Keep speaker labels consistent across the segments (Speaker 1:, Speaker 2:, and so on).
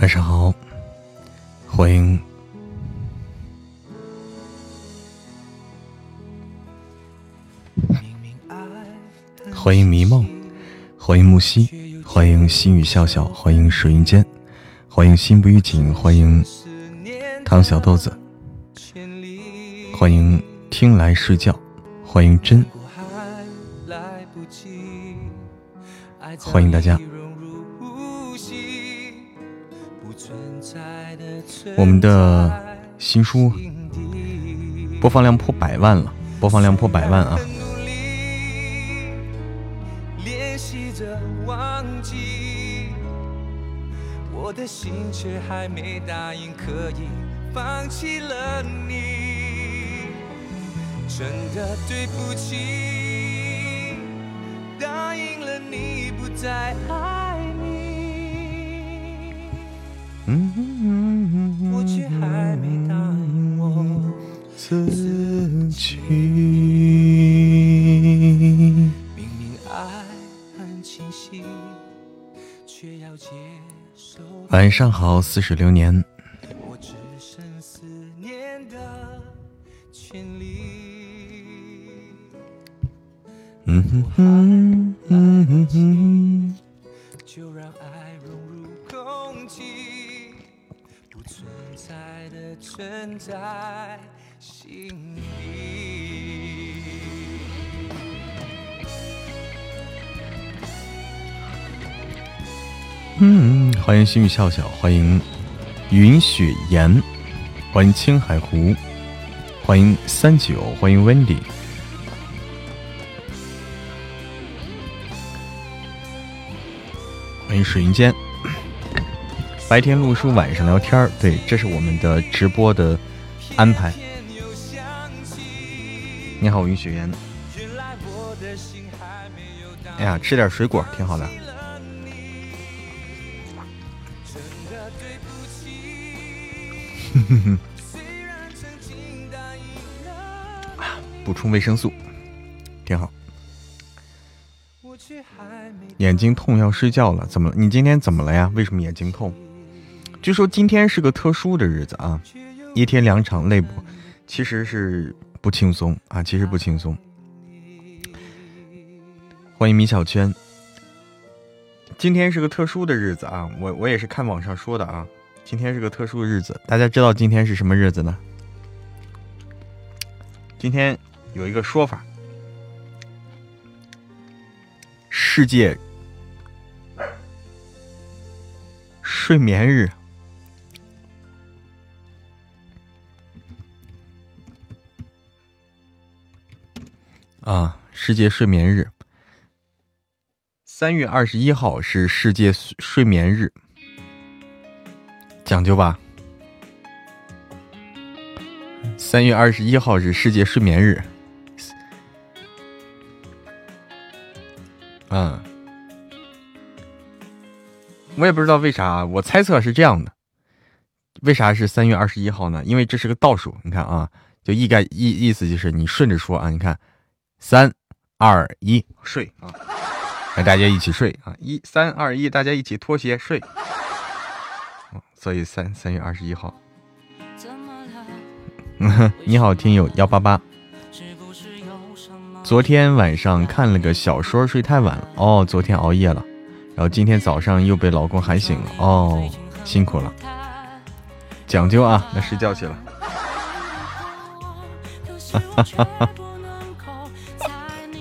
Speaker 1: 晚上好，欢迎，欢迎迷梦，欢迎木西，欢迎心语笑笑，欢迎水云间，欢迎心不预警，欢迎唐小豆子，欢迎听来睡觉，欢迎真，欢迎大家。我们的新书播放量破百万了，播放量破百万啊！心却还没答应，可以放弃了你，真的对不起，答应了你不再爱你。嗯。晚上好，似水流年。我只剩思念的权利。嗯哼哼嗯哼哼。就让爱融入空气。存在心底。嗯，欢迎心语笑笑，欢迎云雪岩，欢迎青海湖，欢迎三九，欢迎 Wendy，欢迎水云间。白天录书，晚上聊天儿，对，这是我们的直播的安排。你好，云雪岩。哎呀，吃点水果挺好的。哼哼哼补充维生素，挺好。眼睛痛要睡觉了，怎么？你今天怎么了呀？为什么眼睛痛？据说今天是个特殊的日子啊，一天两场累不，其实是不轻松啊，其实不轻松。欢迎米小圈，今天是个特殊的日子啊，我我也是看网上说的啊，今天是个特殊的日子，大家知道今天是什么日子呢？今天有一个说法，世界睡眠日。啊，世界睡眠日，三月二十一号是世界睡眠日，讲究吧？三月二十一号是世界睡眠日，嗯，我也不知道为啥，我猜测是这样的，为啥是三月二十一号呢？因为这是个倒数，你看啊，就意概意意思就是你顺着说啊，你看。三二一，睡啊！让大家一起睡啊！一三二一，大家一起脱鞋睡。所以三三月二十一号。你好，听友幺八八。昨天晚上看了个小说，睡太晚了哦。昨天熬夜了，然后今天早上又被老公喊醒了哦，辛苦了。讲究啊，那睡觉去了。哈哈哈哈。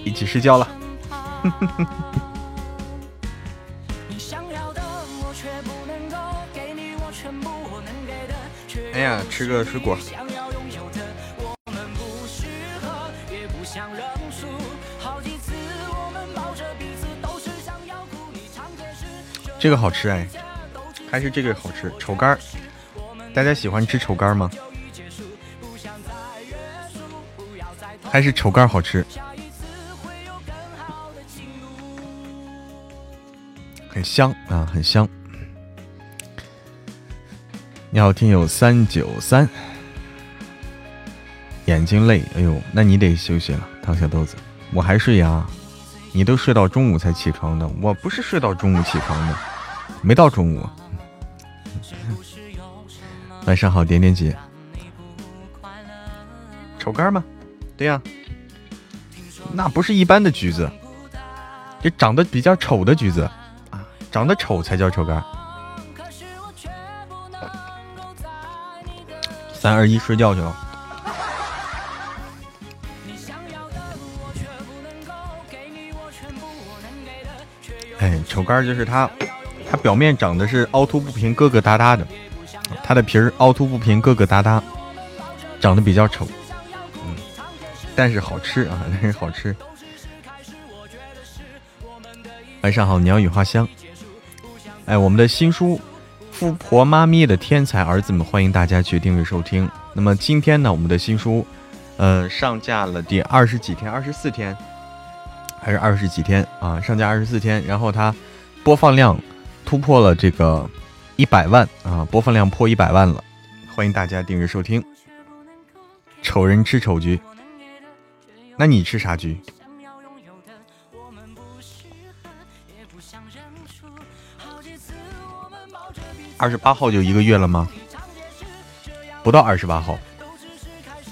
Speaker 1: 一起睡觉了。呀，吃个水果。这个好吃哎，还是这个好吃，炒肝儿。
Speaker 2: 大家喜欢吃丑肝吗？还是丑肝好吃？很香啊，很香。你好，听友三九三，眼睛累，哎呦，那你得休息了，唐小豆子。我还睡呀，你都睡到中午才起床的，我不是睡到中午起床的，没到中午。晚上好，点点姐。丑肝吗？对呀，那不是一般的橘子，这长得比较丑的橘子啊。长得丑才叫丑肝。三二一，睡觉去了。哎，丑肝就是它，它表面长得是凹凸不平、疙疙瘩瘩的，它的皮儿凹凸不平、疙疙瘩瘩，长得比较丑。嗯，但是好吃啊，但是好吃。晚上好，鸟语花香。哎，我们的新书《富婆妈咪的天才儿子们》，欢迎大家去订阅收听。那么今天呢，我们的新书，呃，上架了第二十几天，二十四天，还是二十几天啊？上架二十四天，然后它播放量突破了这个一百万啊，播放量破一百万了。欢迎大家订阅收听。丑人吃丑橘，那你吃啥橘？二十八号就一个月了吗？不到二十八号，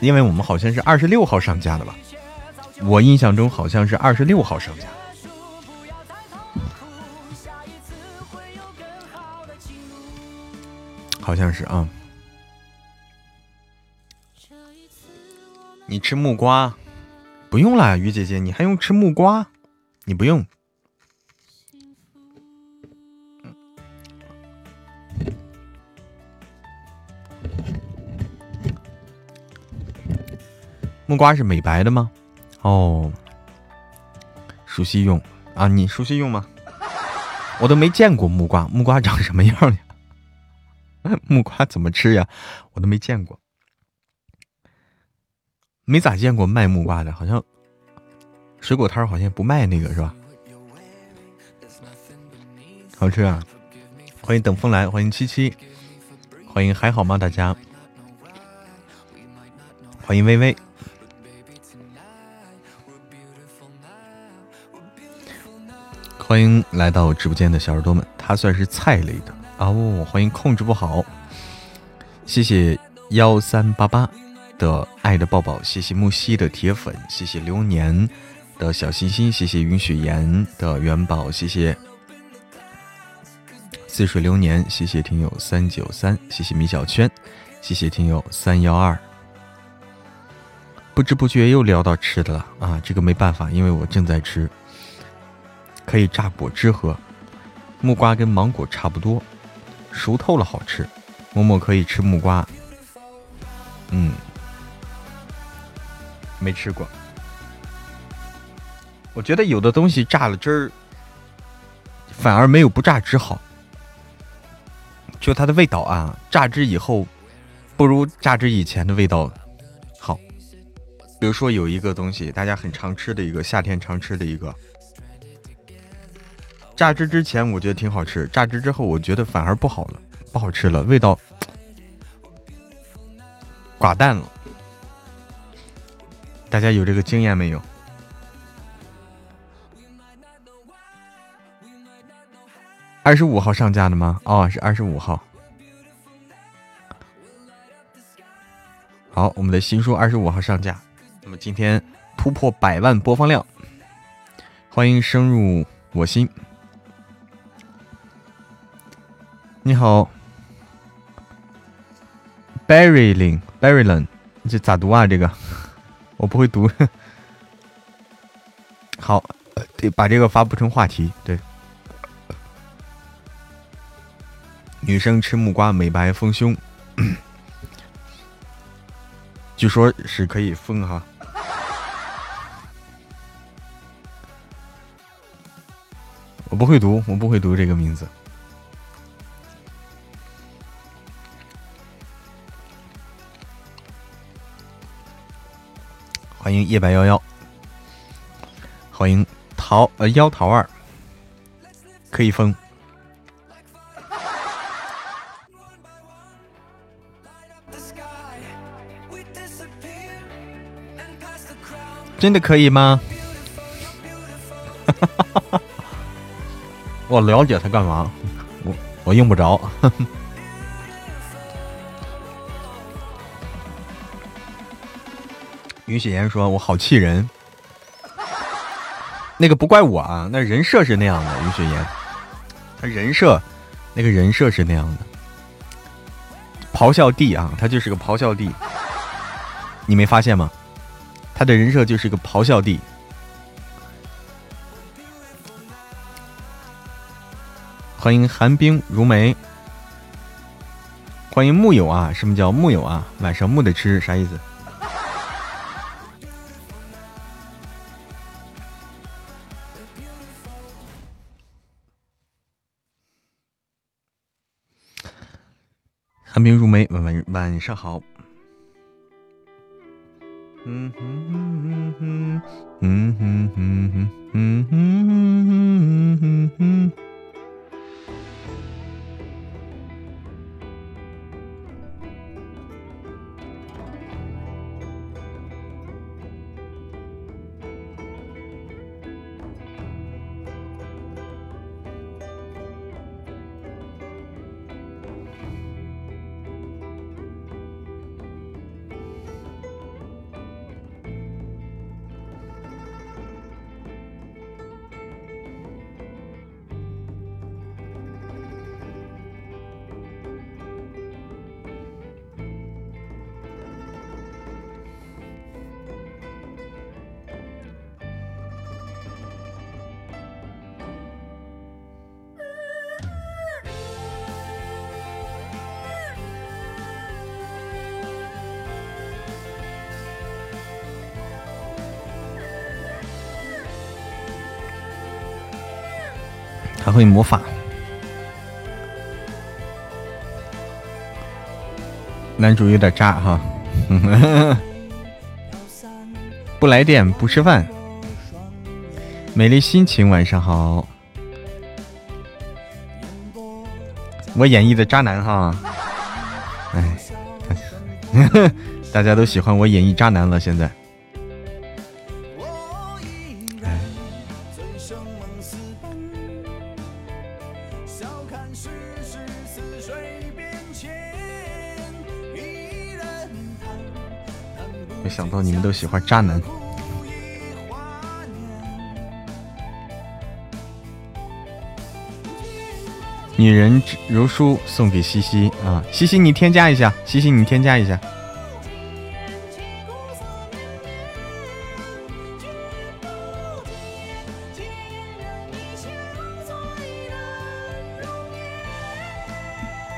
Speaker 2: 因为我们好像是二十六号上架的吧？我印象中好像是二十六号上架，好像是啊。你吃木瓜？不用啦，鱼姐姐，你还用吃木瓜？你不用。木瓜是美白的吗？哦，熟悉用啊，你熟悉用吗？我都没见过木瓜，木瓜长什么样呀？木瓜怎么吃呀？我都没见过，没咋见过卖木瓜的，好像水果摊好像不卖那个是吧？好吃啊！欢迎等风来，欢迎七七，欢迎还好吗？大家，欢迎微微。欢迎来到直播间的小耳朵们，他算是菜类的啊！哦，欢迎控制不好，谢谢幺三八八的爱的抱抱，谢谢木西的铁粉，谢谢流年的小心心，谢谢云雪岩的元宝，谢谢似水流年，谢谢听友三九三，谢谢米小圈，谢谢听友三幺二。不知不觉又聊到吃的了啊！这个没办法，因为我正在吃。可以榨果汁喝，木瓜跟芒果差不多，熟透了好吃。默默可以吃木瓜，嗯，没吃过。我觉得有的东西榨了汁儿，反而没有不榨汁好。就它的味道啊，榨汁以后不如榨汁以前的味道好。比如说有一个东西，大家很常吃的一个夏天常吃的一个。榨汁之前我觉得挺好吃，榨汁之后我觉得反而不好了，不好吃了，味道 寡淡了。大家有这个经验没有？二十五号上架的吗？哦，是二十五号。好，我们的新书二十五号上架，那么今天突破百万播放量，欢迎深入我心。你好，Barrylin，Barrylin，这咋读啊？这个 我不会读。好，得把这个发布成话题。对，女生吃木瓜美白丰胸，据说是可以丰哈。我不会读，我不会读这个名字。欢迎夜白幺幺，欢迎桃呃妖桃二，可以封，真的可以吗？我了解他干嘛？我我用不着。于雪岩说：“我好气人。”那个不怪我啊，那人设是那样的。于雪岩，他人设，那个人设是那样的。咆哮帝啊，他就是个咆哮帝，你没发现吗？他的人设就是个咆哮帝。欢迎寒冰如梅，欢迎木有啊？什么叫木有啊？晚上木的吃啥意思？梅，晚晚晚上好。嗯哼哼哼哼哼哼哼哼哼哼哼哼哼哼。会魔法，男主有点渣哈，不来电不吃饭。美丽心情，晚上好。我演绎的渣男哈，哎，大家都喜欢我演绎渣男了，现在。想到你们都喜欢渣男，女人如书送给西西啊，西西你添加一下，西西你添加一下，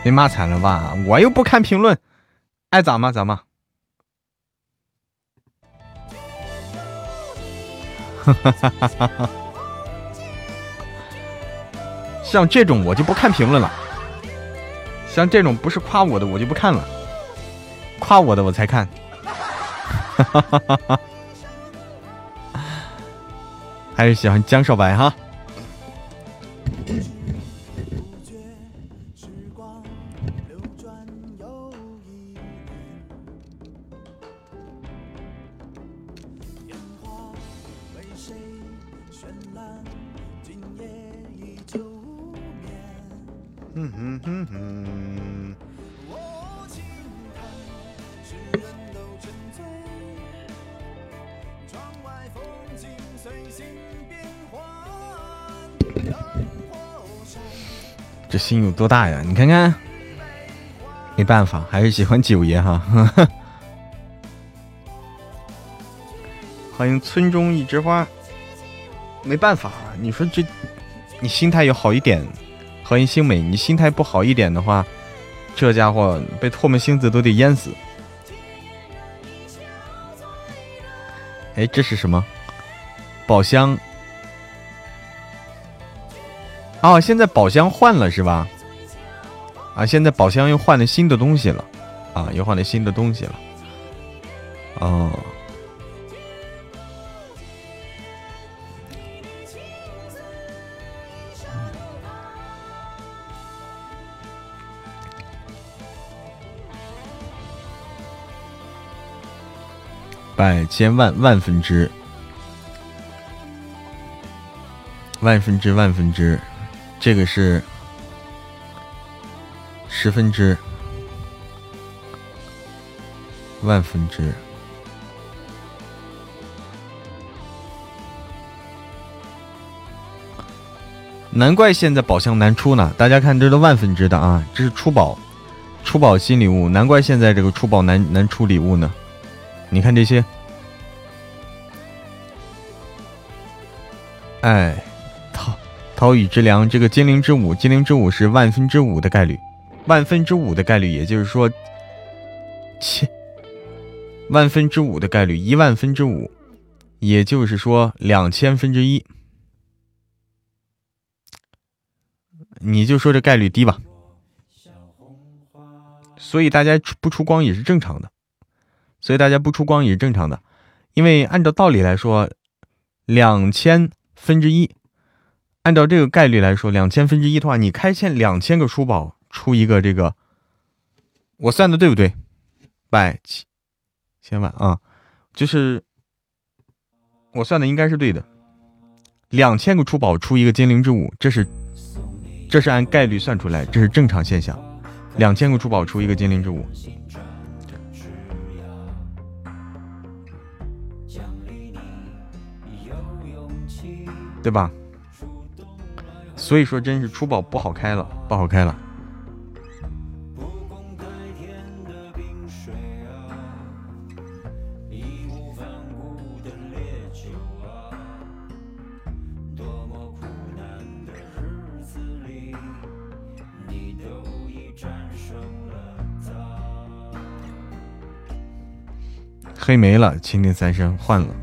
Speaker 2: 被骂惨了吧？我又不看评论，爱咋骂咋骂。哈 像这种我就不看评论了，像这种不是夸我的我就不看了，夸我的我才看。哈哈哈哈！还是喜欢江少白哈。心有多大呀？你看看，没办法，还是喜欢九爷哈。欢迎村中一枝花，没办法，你说这，你心态要好一点。欢迎星美，你心态不好一点的话，这家伙被唾沫星子都得淹死。哎，这是什么？宝箱。啊，现在宝箱换了是吧？啊，现在宝箱又换了新的东西了啊，又换了新的东西了。哦。百千万万分之万分之万分之。这个是十分之，万分之。难怪现在宝箱难出呢！大家看，这都万分之的啊，这是出宝，出宝新礼物。难怪现在这个出宝难难出礼物呢。你看这些，哎，桃桃雨之良，这个精灵之舞，精灵之舞是万分之五的概率，万分之五的概率，也就是说，切，万分之五的概率，一万分之五，也就是说两千分之一。你就说这概率低吧，所以大家不出光也是正常的，所以大家不出光也是正常的，因为按照道理来说，两千分之一，按照这个概率来说，两千分之一的话，你开签两千个书宝出一个这个，我算的对不对？百千千万啊，就是我算的应该是对的，两千个出宝出一个精灵之舞，这是。这是按概率算出来，这是正常现象。两千个珠宝出一个精灵之舞，对吧？所以说，真是出宝不好开了，不好开了。黑没了，蜻蜓三生换了。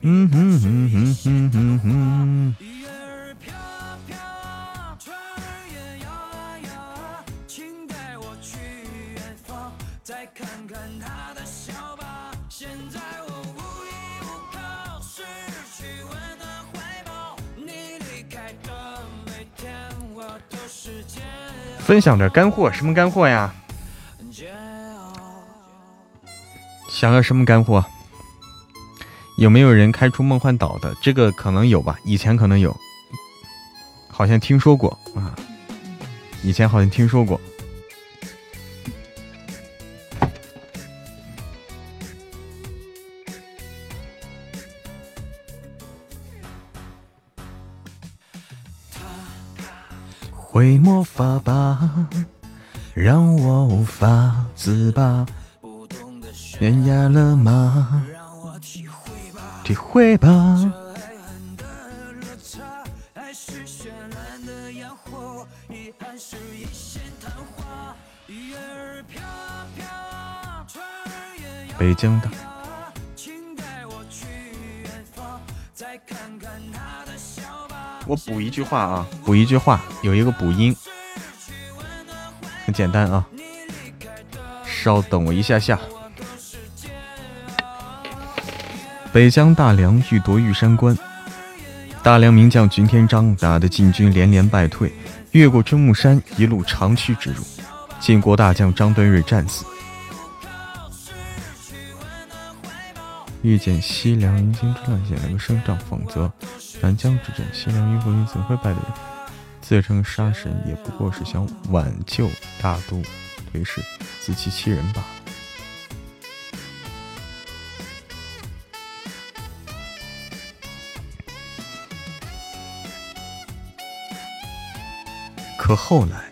Speaker 2: 哼哼哼哼哼哼。分享点干货，什么干货呀？想要什么干货？有没有人开出梦幻岛的？这个可能有吧，以前可能有，好像听说过啊，以前好像听说过。会魔法吧，让我无法自拔。悬崖勒马，体会吧。北京的。我补一句话啊，补一句话，有一个补音，很简单啊。稍等我一下下。北疆大梁欲夺玉山关，大梁名将军天章打得晋军连连败退，越过春木山，一路长驱直入，晋国大将张端瑞战死。遇见西凉迎新之乱，写了个胜仗，否则。南疆之战，西凉于国君怎会败的？自称杀神，也不过是想挽救大都颓势，自欺欺人罢了。可后来，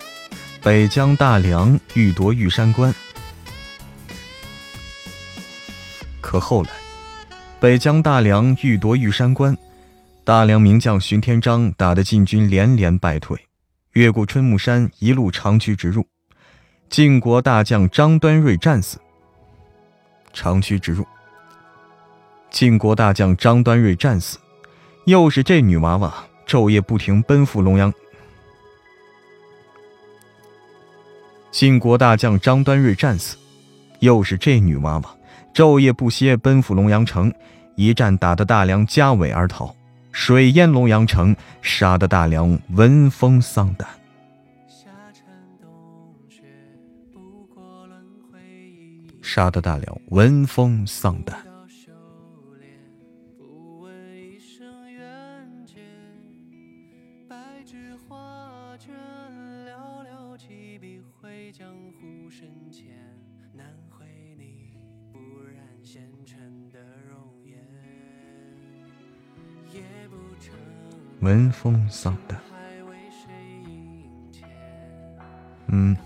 Speaker 2: 北疆大梁欲夺玉山关。可后来，
Speaker 1: 北疆大梁欲夺玉山关，大梁名将荀天章打得晋军连连败退，越过春木山，一路长驱直入。晋国大将张端瑞战死。长驱直入。晋国大将张端瑞战死，又是这女娃娃昼夜不停奔赴龙阳。晋国大将张端瑞战死，又是这女娃娃昼夜不歇奔赴龙阳城，一战打得大梁家尾而逃，水淹龙阳城，杀得大梁闻风丧胆。杀得大梁闻风丧胆。闻风丧胆。嗯。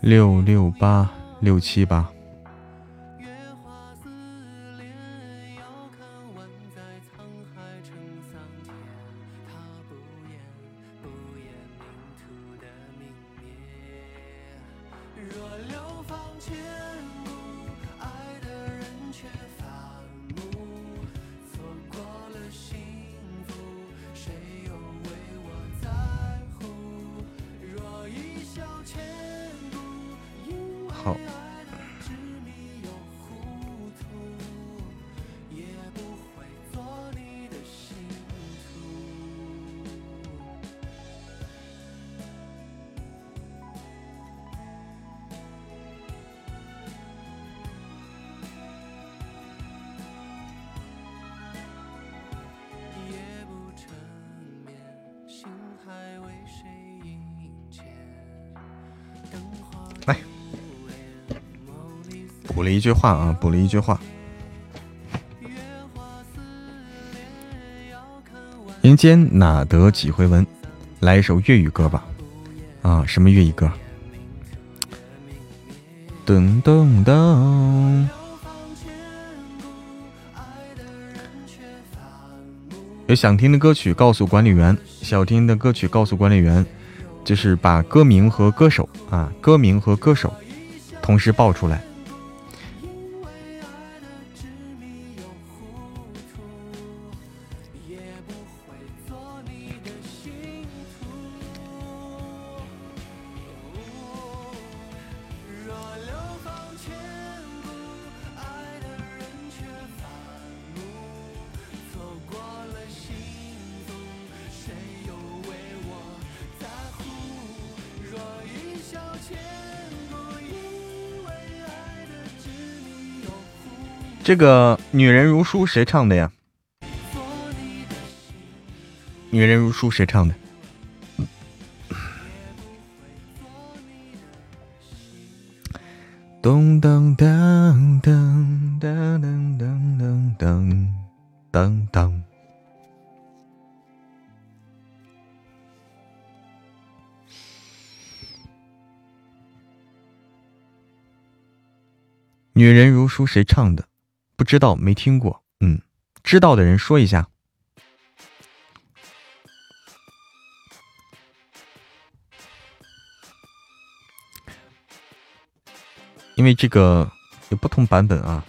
Speaker 1: 六六八六七八。一句话啊，补了一句话。人间哪得几回闻？来一首粤语歌吧。啊，什么粤语歌？噔噔噔。有想听的歌曲告诉管理员，想听的歌曲告诉管理员，就是把歌名和歌手啊，歌名和歌手同时报出来。这个《女人如书》谁唱的呀？《女人如书》谁唱的？咚噔噔噔噔噔噔噔噔噔。女人如书谁唱的？不知道，没听过。嗯，知道的人说一下。因为这个有不同版本啊。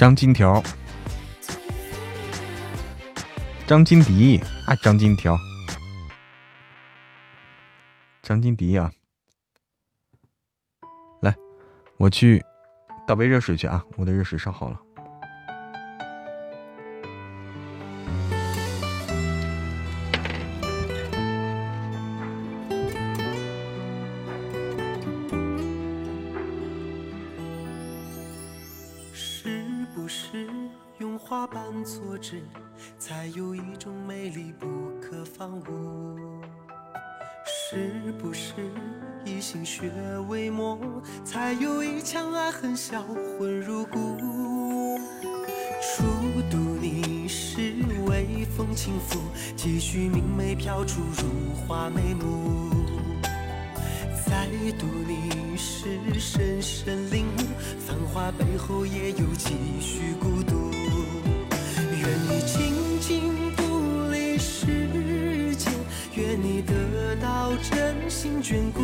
Speaker 1: 张金条，张金迪啊，张金条，张金迪啊，来，我去倒杯热水去啊，我的热水烧好了。
Speaker 2: 背后也有几许孤独。愿你静静独立世间，愿你得到真心眷顾，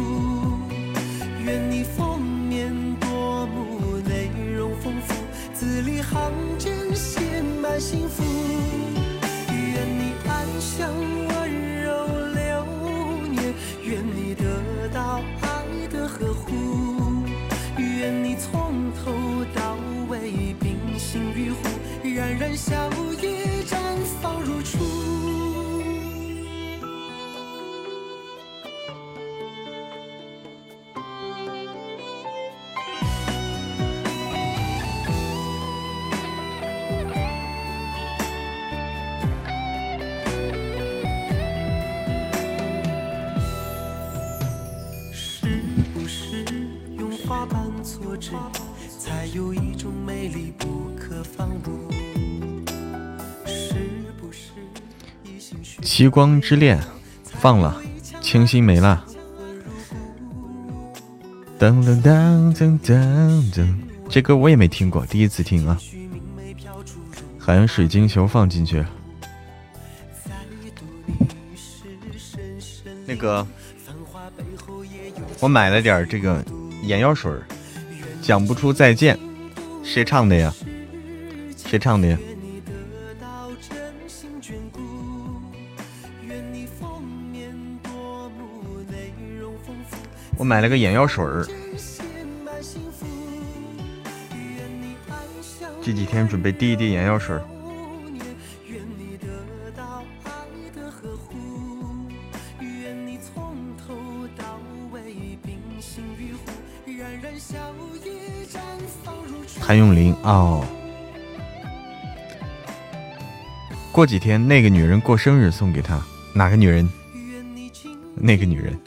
Speaker 2: 愿你封面夺目，内容丰富，字里行间写满幸福。愿你安详温柔流年，愿你得到爱的呵护，冰心玉壶，冉冉笑意
Speaker 1: 极光之恋放了，清新没了。噔噔噔噔噔噔，这歌我也没听过，第一次听啊。好像水晶球放进去。那个，我买了点这个眼药水，讲不出再见，谁唱的呀？谁唱的呀？我买了个眼药水儿，这几天准备滴一滴眼药水儿。谭咏麟哦，过几天那个女人过生日送给她，哪个女人？那个女人。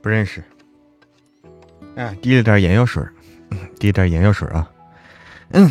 Speaker 1: 不认识。啊，滴了点眼药水，滴点眼药水啊，嗯，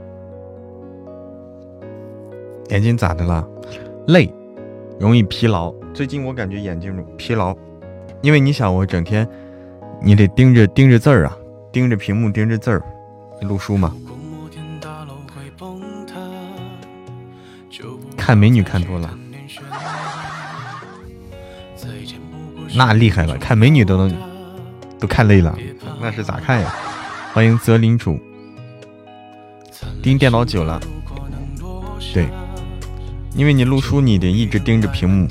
Speaker 1: 眼睛咋的了？累，容易疲劳。最近我感觉眼睛疲劳，因为你想，我整天你得盯着盯着字儿啊，盯着屏幕，盯着字儿，录书嘛。看美女看多了，那厉害了，看美女都能都看累了，那是咋看呀？欢迎泽林主，盯电脑久了，对，因为你录书，你得一直盯着屏幕，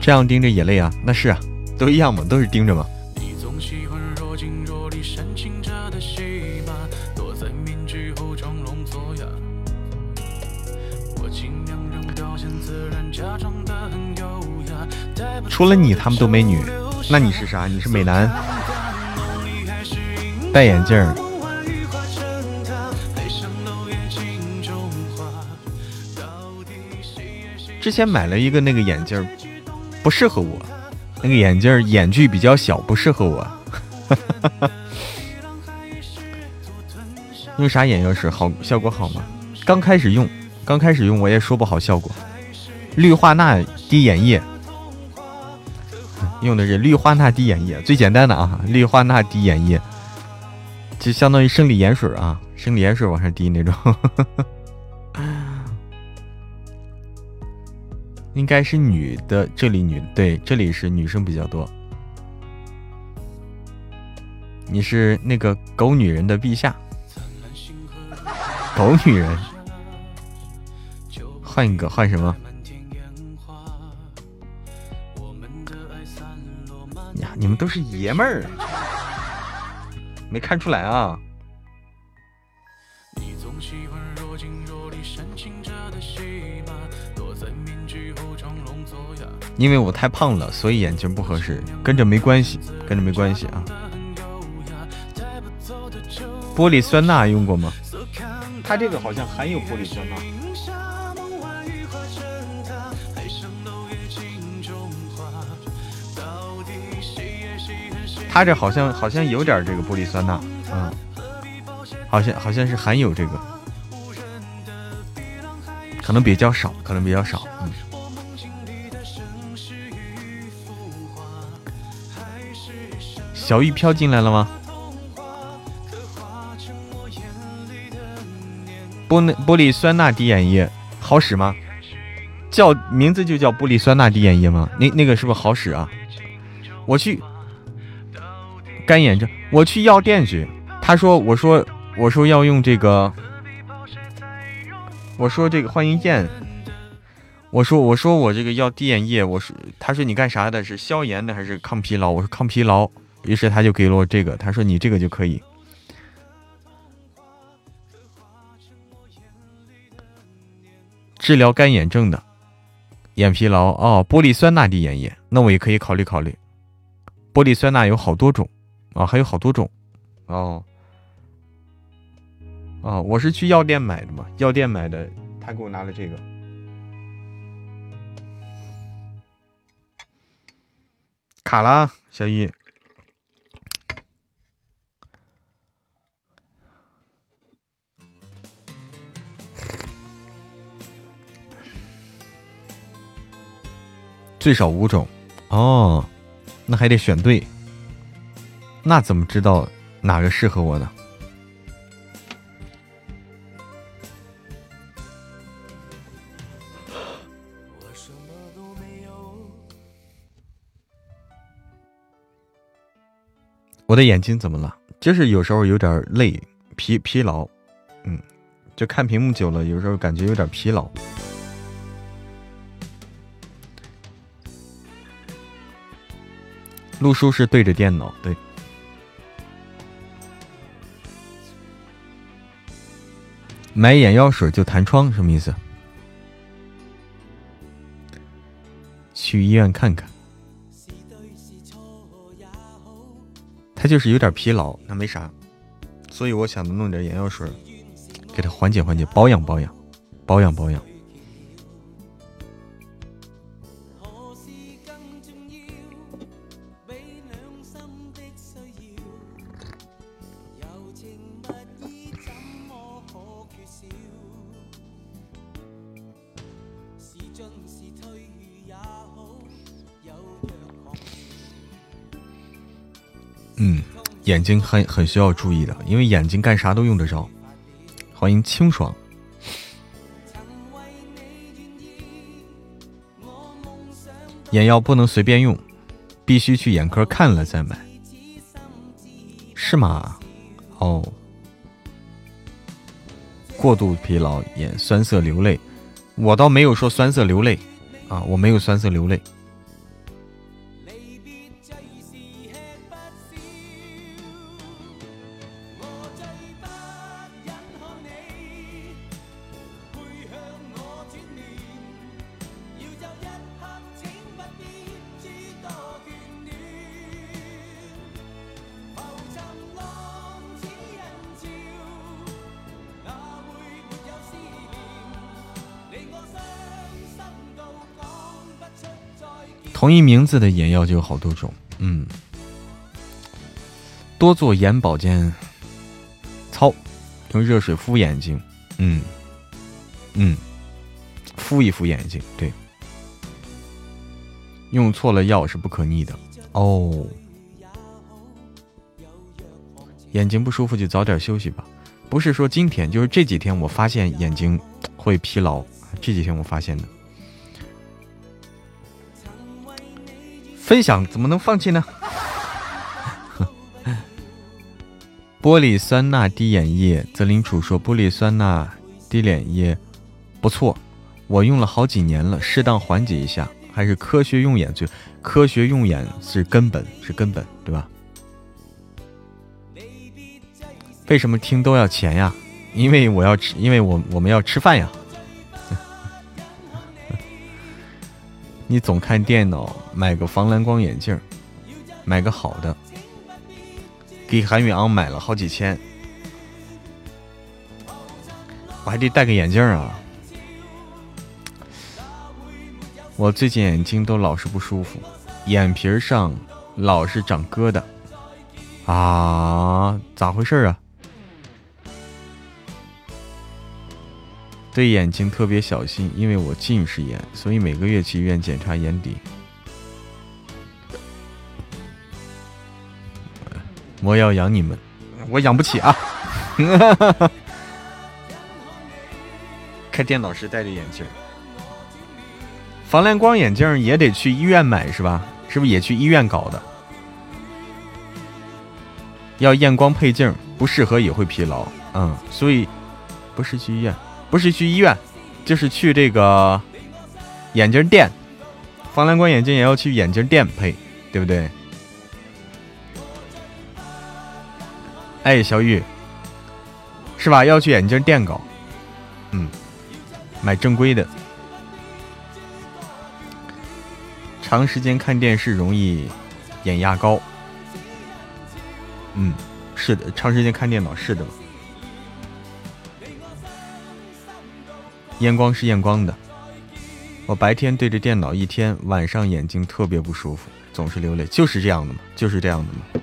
Speaker 1: 这样盯着也累啊。那是啊，都一样嘛，都是盯着嘛。
Speaker 2: 除了你，他们都美女。那你是啥？你是美男，戴眼镜儿。之前买了一个那个眼镜儿，不适合我。那个眼镜儿眼距比较小，不适合我。用啥眼药水好？效果好吗？刚开始用，刚开始用我也说不好效果。氯化钠滴眼液。用的是氯化钠滴眼液，最简单的啊，氯化钠滴眼液，就相当于生理盐水啊，生理盐水往上滴那种。应该是女的，这里女对，这里是女生比较多。你是那个狗女人的陛下，狗女人，换一个，换什么？呀你们都是爷们儿，没看出来啊？因为我太胖了，所以眼镜不合适，跟着没关系，跟着没关系啊。玻璃酸钠用过吗？它这个好像含有玻璃酸钠。它这好像好像有点这个玻璃酸钠，嗯，好像好像是含有这个，可能比较少，可能比较少，嗯。小玉飘进来了吗？玻玻璃酸钠滴眼液好使吗？叫名字就叫玻璃酸钠滴眼液吗？那那个是不是好使啊？我去。干眼症，我去药店去。他说：“我说，我说要用这个。我说这个欢迎燕。我说我说我这个要滴眼液。我说他说你干啥的？是消炎的还是抗疲劳？我说抗疲劳。于是他就给了我这个。他说你这个就可以治疗干眼症的眼疲劳哦。玻璃酸钠滴眼液，那我也可以考虑考虑。玻璃酸钠有好多种。”啊，还有好多种，哦，哦，我是去药店买的嘛，药店买的，他给我拿了这个，卡了，小易，最少五种，哦，那还得选对。那怎么知道哪个适合我呢？我的眼睛怎么了？就是有时候有点累、疲疲劳，嗯，就看屏幕久了，有时候感觉有点疲劳。陆叔是对着电脑，对。买眼药水就弹窗，什么意思？去医院看看。他就是有点疲劳，那没啥，所以我想弄点眼药水，给他缓解缓解，保养保养，保养保养。嗯，眼睛很很需要注意的，因为眼睛干啥都用得着。欢迎清爽。眼药不能随便用，必须去眼科看了再买。是吗？哦。过度疲劳，眼酸涩流泪。我倒没有说酸涩流泪，啊，我没有酸涩流泪。同一名字的眼药就有好多种，嗯，多做眼保健操，用热水敷眼睛，嗯。嗯，敷一敷眼睛，对，用错了药是不可逆的。哦。眼睛不舒服就早点休息吧，不是说今天，就是这几天我发现眼睛会疲劳，这几天我发现的。分享怎么能放弃呢？玻璃酸钠滴眼液，泽林楚说玻璃酸钠滴眼液不错，我用了好几年了，适当缓解一下，还是科学用眼最科学用眼是根本，是根本，对吧？为什么听都要钱呀？因为我要吃，因为我我们要吃饭呀。你总看电脑，买个防蓝光眼镜，买个好的。给韩宇昂买了好几千，我还得戴个眼镜啊。我最近眼睛都老是不舒服，眼皮上老是长疙瘩。啊，咋回事啊？对眼睛特别小心，因为我近视眼，所以每个月去医院检查眼底。我要养你们，我养不起啊！开电脑时戴着眼镜，防蓝光眼镜也得去医院买是吧？是不是也去医院搞的？要验光配镜，不适合也会疲劳。嗯，所以不是去医院。不是去医院，就是去这个眼镜店，防蓝光眼镜也要去眼镜店配，对不对？哎，小雨，是吧？要去眼镜店搞，嗯，买正规的。长时间看电视容易眼压高，嗯，是的，长时间看电脑是的。验光是验光的，我白天对着电脑一天，晚上眼睛特别不舒服，总是流泪，就是这样的嘛，就是这样的嘛，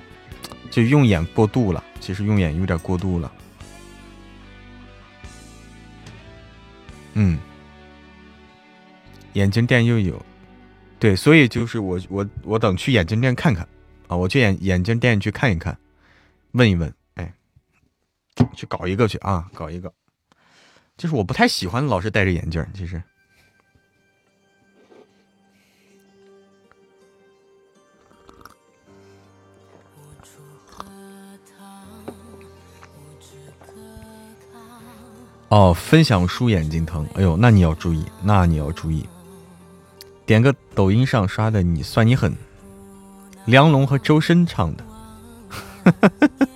Speaker 2: 就用眼过度了，其实用眼有点过度了。嗯，眼镜店又有，对，所以就是我我我等去眼镜店看看啊，我去眼眼镜店去看一看，问一问，哎，去搞一个去啊，搞一个。就是我不太喜欢老是戴着眼镜其实。哦，分享书眼睛疼，哎呦，那你要注意，那你要注意。点个抖音上刷的，你算你狠。梁龙和周深唱的，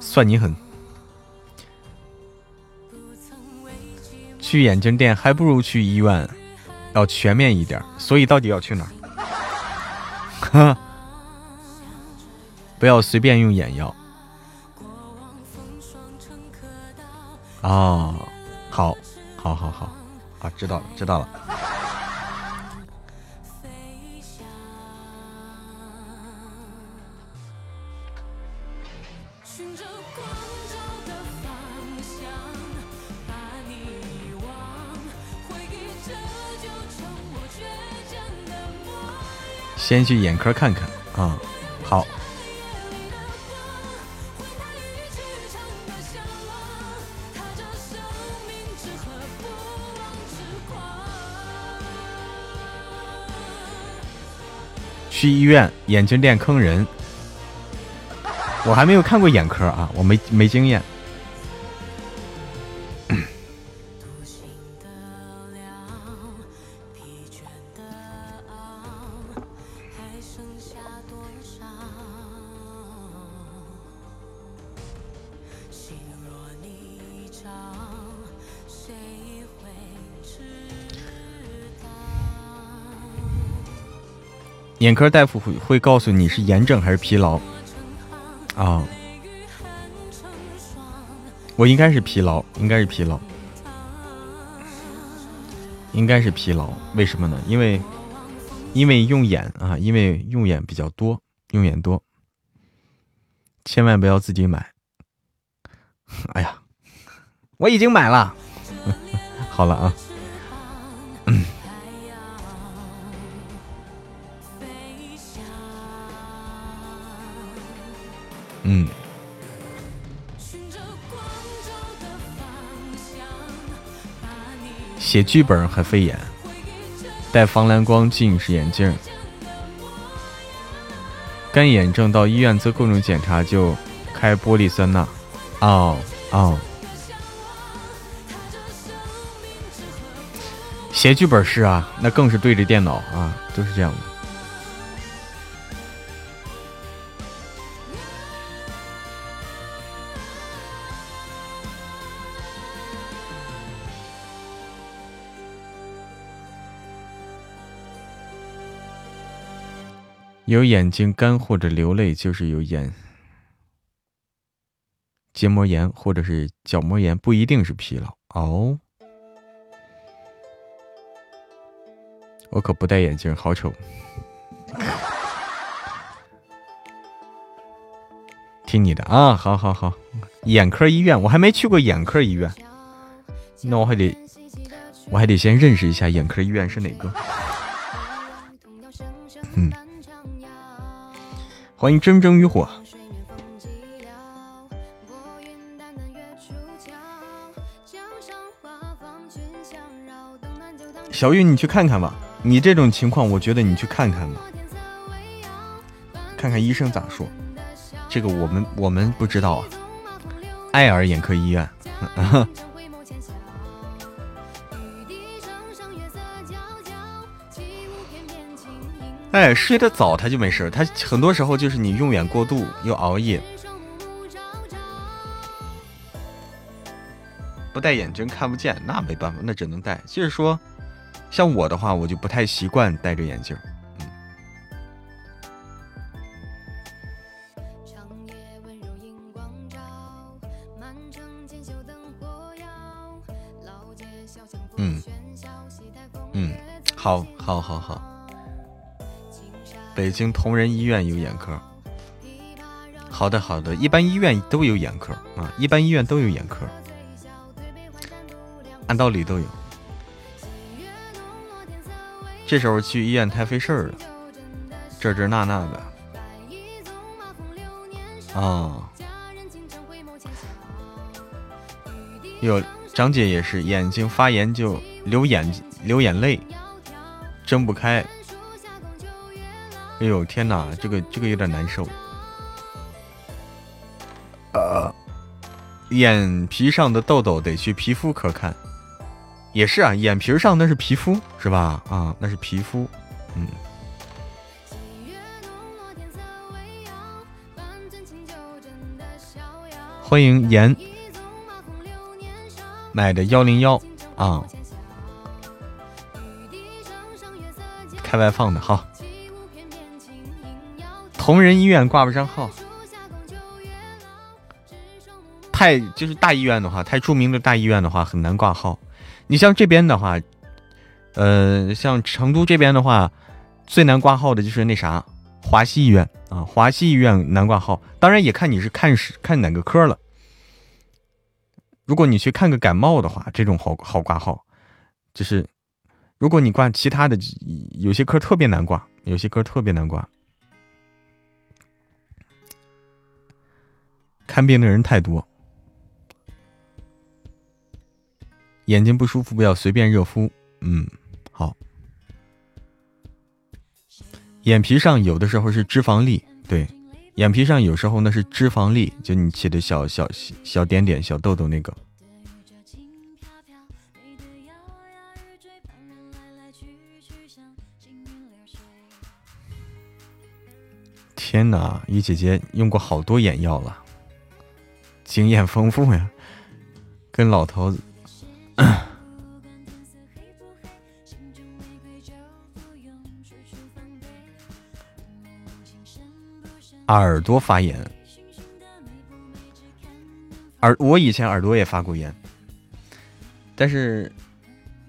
Speaker 2: 算你狠。去眼镜店还不如去医院，要全面一点。所以到底要去哪儿？不要随便用眼药。哦，好，好，好，好，啊，知道了，知道了。先去眼科看看啊，去医院眼镜店坑人，我还没有看过眼科啊，我没没经验。眼科大夫会会告诉你是炎症还是疲劳，啊，我应该是疲劳，应该是疲劳，应该是疲劳，为什么呢？因为因为用眼啊，因为用眼比较多，用眼多，千万不要自己买。哎呀，我已经买了，好了啊。写剧本还费眼，戴防蓝光近视眼镜，干眼症到医院做各种检查就开玻璃酸钠。哦哦，写剧本是啊，那更是对着电脑啊，都是这样的。有眼睛干或者流泪，就是有眼结膜炎或者是角膜炎，不一定是疲劳哦。我可不戴眼镜，好丑。听你的啊，好好好。眼科医院，我还没去过眼科医院，那我还得我还得先认识一下眼科医院是哪个。欢迎蒸蒸渔火，小玉，你去看看吧。你这种情况，我觉得你去看看吧，看看医生咋说。这个我们我们不知道啊。爱尔眼科医院。哎，睡得早他就没事他很多时候就是你用眼过度又熬夜，不戴眼镜看不见，那没办法，那只能戴。就是说，像我的话，我就不太习惯戴着眼镜。嗯，嗯，好，好，好，好。北京同仁医院有眼科，好的好的，一般医院都有眼科啊，一般医院都有眼科，按道理都有。这时候去医院太费事儿了，这这那那的，啊，有张姐也是眼睛发炎就流眼流眼泪，睁不开。哎呦天哪，这个这个有点难受。呃，眼皮上的痘痘得去皮肤科看。也是啊，眼皮上那是皮肤是吧？啊，那是皮肤。嗯。欢迎盐买的幺零幺啊，开外放的好。同仁医院挂不上号，太就是大医院的话，太著名的大医院的话很难挂号。你像这边的话，呃，像成都这边的话，最难挂号的就是那啥华西医院啊，华西医院难挂号。当然也看你是看是看哪个科了。如果你去看个感冒的话，这种好好挂号。就是如果你挂其他的，有些科特别难挂，有些科特别难挂。看病的人太多，眼睛不舒服不要随便热敷。嗯，好。眼皮上有的时候是脂肪粒，对，眼皮上有时候那是脂肪粒，就你起的小小小点点、小痘痘那个。天哪，一姐姐用过好多眼药了。经验丰富呀，跟老头子。耳朵发炎，耳我以前耳朵也发过炎，但是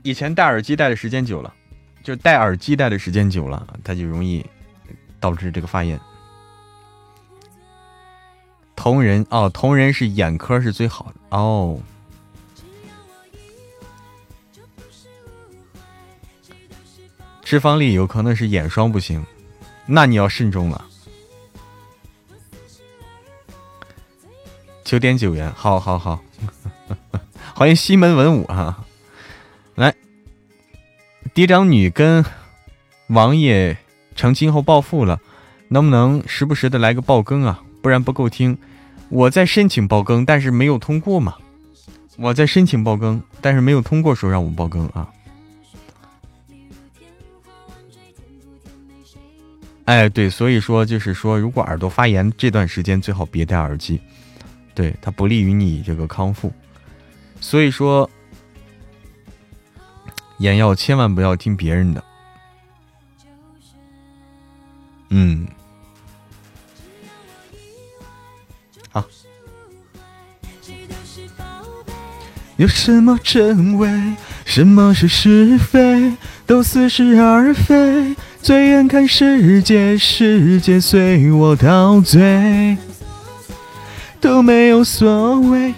Speaker 2: 以前戴耳机戴的时间久了，就戴耳机戴的时间久了，它就容易导致这个发炎。同仁哦，同仁是眼科是最好的哦。脂肪粒有可能是眼霜不行，那你要慎重了。九点九元，好好好，欢迎西门文武哈，来，嫡长女跟王爷成亲后暴富了，能不能时不时的来个爆更啊？不然不够听。我在申请爆更，但是没有通过嘛。我在申请爆更，但是没有通过，说让我爆更啊。哎，对，所以说就是说，如果耳朵发炎这段时间最好别戴耳机，对它不利于你这个康复。所以说，眼药千万不要听别人的。嗯，有什么真伪，什么是是非，都似是而非。醉眼看世界，世界随我陶醉，都没有所谓。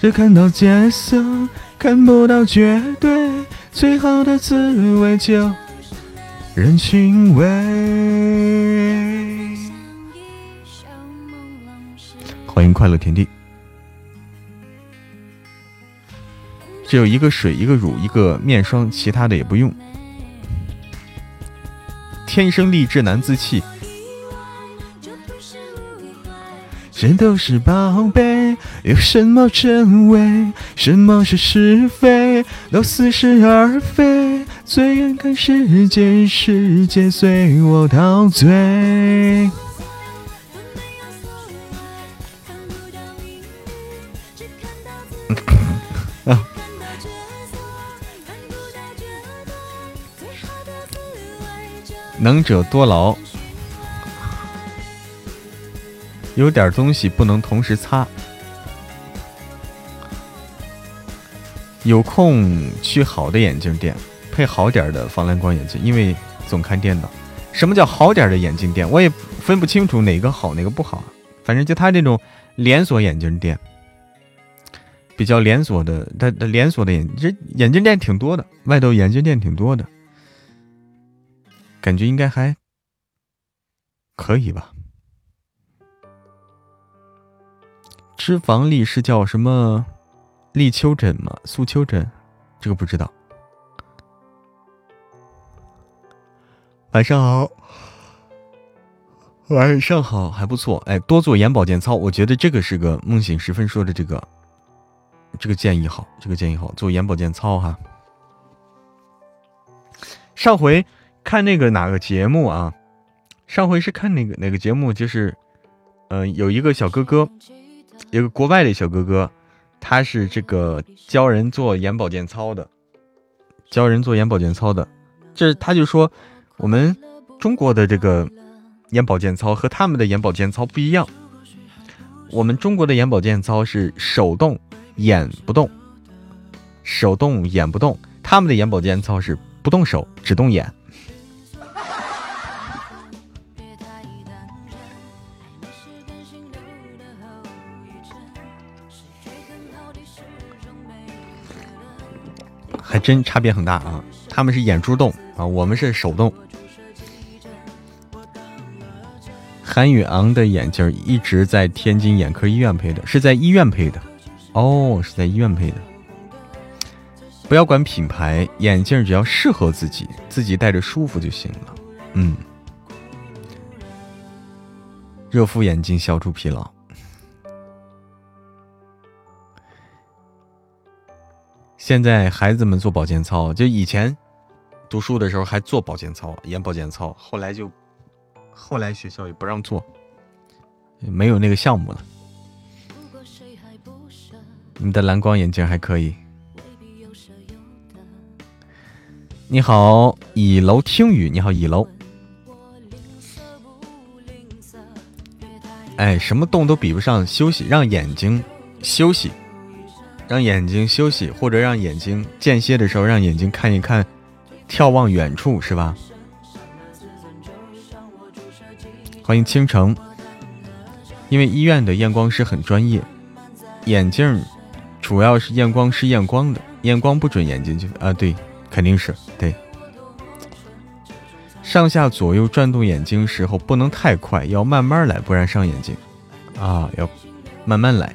Speaker 2: 只看到角色，看不到绝对。最好的滋味就人情味。欢迎快乐田地。只有一个水，一个乳，一个面霜，其他的也不用。天生丽质难自弃，这都是宝贝。有什么真伪，什么是是非，都似是而非。醉眼看世界，世界随我陶醉。能者多劳，有点东西不能同时擦。有空去好的眼镜店，配好点的防蓝光眼镜，因为总看电脑。什么叫好点的眼镜店？我也分不清楚哪个好哪个不好。反正就他这种连锁眼镜店，比较连锁的，他他连锁的眼这眼镜店挺多的，外头眼镜店挺多的。感觉应该还可以吧。脂肪粒是叫什么立秋疹吗？素秋疹，这个不知道。晚上好，晚上好，还不错。哎，多做眼保健操，我觉得这个是个梦醒时分说的这个，这个建议好，这个建议好，做眼保健操哈。上回。看那个哪个节目啊？上回是看那个哪个节目，就是，嗯，有一个小哥哥，有个国外的小哥哥，他是这个教人做眼保健操的，教人做眼保健操的。这他就说，我们中国的这个眼保健操和他们的眼保健操不一样。我们中国的眼保健操是手动眼不动，手动眼不动；他们的眼保健操是不动手只动眼。还真差别很大啊！他们是眼珠动啊，我们是手动。韩宇昂的眼镜一直在天津眼科医院配的，是在医院配的。哦，是在医院配的。不要管品牌，眼镜只要适合自己，自己戴着舒服就行了。嗯，热敷眼睛，消除疲劳。现在孩子们做保健操，就以前读书的时候还做保健操，眼保健操。后来就，后来学校也不让做，没有那个项目了。你的蓝光眼镜还可以。你好，倚楼听雨。你好，倚楼。哎，什么动都比不上休息，让眼睛休息。让眼睛休息，或者让眼睛间歇的时候，让眼睛看一看，眺望远处，是吧？欢迎倾城，因为医院的验光师很专业，眼镜主要是验光师验光的，验光不准眼睛就啊，对，肯定是对。上下左右转动眼睛时候不能太快，要慢慢来，不然伤眼睛啊，要慢慢来。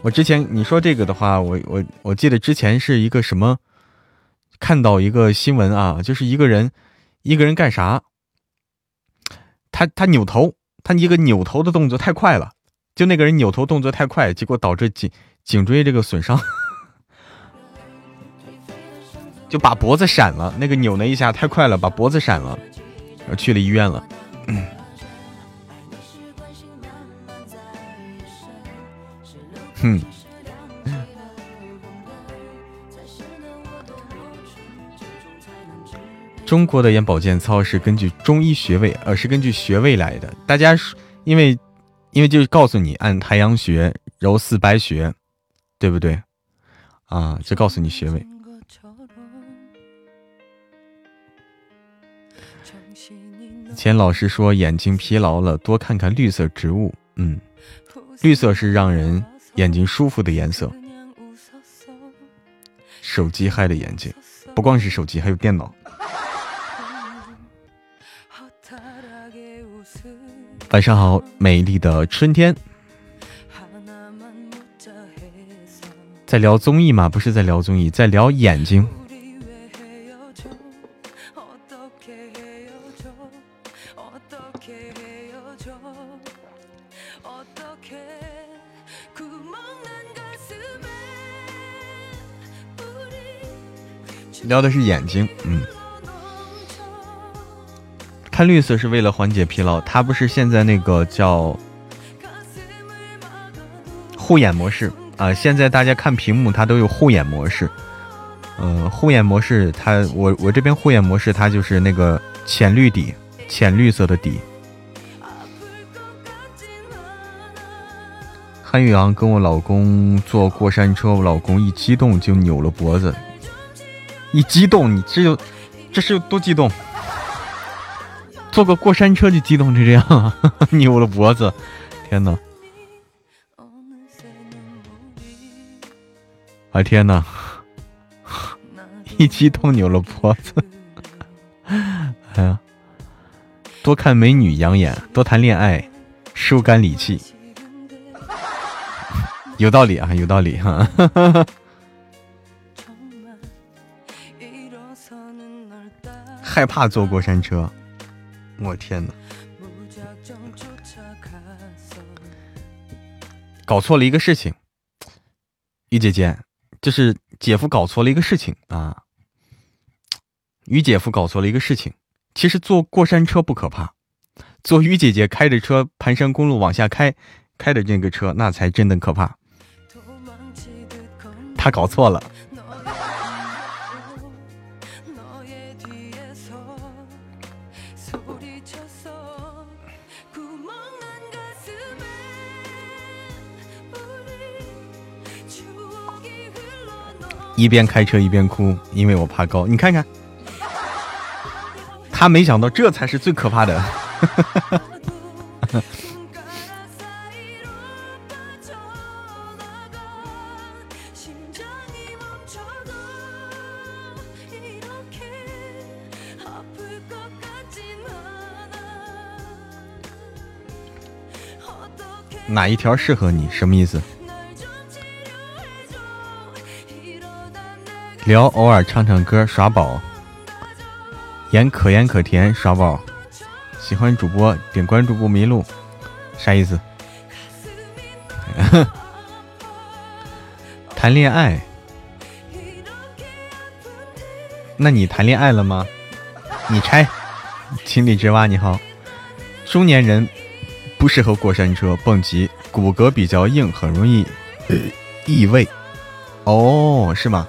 Speaker 2: 我之前你说这个的话，我我我记得之前是一个什么，看到一个新闻啊，就是一个人一个人干啥？他他扭头，他一个扭头的动作太快了，就那个人扭头动作太快，结果导致颈颈椎这个损伤，就把脖子闪了。那个扭那一下太快了，把脖子闪了，然后去了医院了。哼。中国的眼保健操是根据中医穴位，呃是根据穴位来的。大家因为因为就是告诉你按太阳穴、揉四白穴，对不对？啊，就告诉你穴位。以前老师说眼睛疲劳了，多看看绿色植物。嗯，绿色是让人眼睛舒服的颜色。手机害了眼睛，不光是手机，还有电脑。晚上好，美丽的春天。在聊综艺吗？不是在聊综艺，在聊眼睛。聊的是眼睛，嗯。看绿色是为了缓解疲劳，它不是现在那个叫护眼模式啊。现在大家看屏幕，它都有护眼模式。嗯，护眼模式，它我我这边护眼模式，它就是那个浅绿底，浅绿色的底。韩宇阳跟我老公坐过山车，我老公一激动就扭了脖子。一激动，你这就这是有多激动？坐个过山车就激动成这样啊！扭了脖子，天哪！啊天哪！一激动扭了脖子。哎呀，多看美女养眼，多谈恋爱疏肝理气，有道理啊，有道理哈。害怕坐过山车。我天哪！搞错了一个事情，于姐姐，就是姐夫搞错了一个事情啊。于姐夫搞错了一个事情，其实坐过山车不可怕，坐于姐姐开着车盘山公路往下开，开的这个车那才真的可怕。他搞错了。一边开车一边哭，因为我怕高。你看看，他没想到这才是最可怕的。哪一条适合你？什么意思？聊偶尔唱唱歌耍宝，演可盐可甜耍宝，喜欢主播点关注不迷路，啥意思？谈恋爱？那你谈恋爱了吗？你猜？井底之蛙你好，中年人不适合过山车蹦极，骨骼比较硬，很容易呃异位。哦，是吗？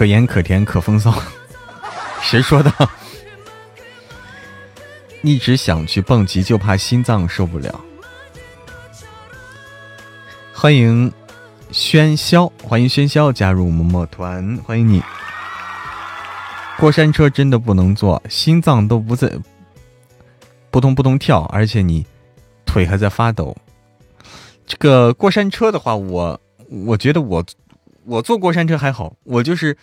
Speaker 2: 可盐可甜可风骚，谁说的？一直想去蹦极，就怕心脏受不了。欢迎喧嚣，欢迎喧嚣加入默默团，欢迎你。过山车真的不能坐，心脏都不在，扑通扑通跳，而且你腿还在发抖。这个过山车的话，我我觉得我我坐过山车还好，我就是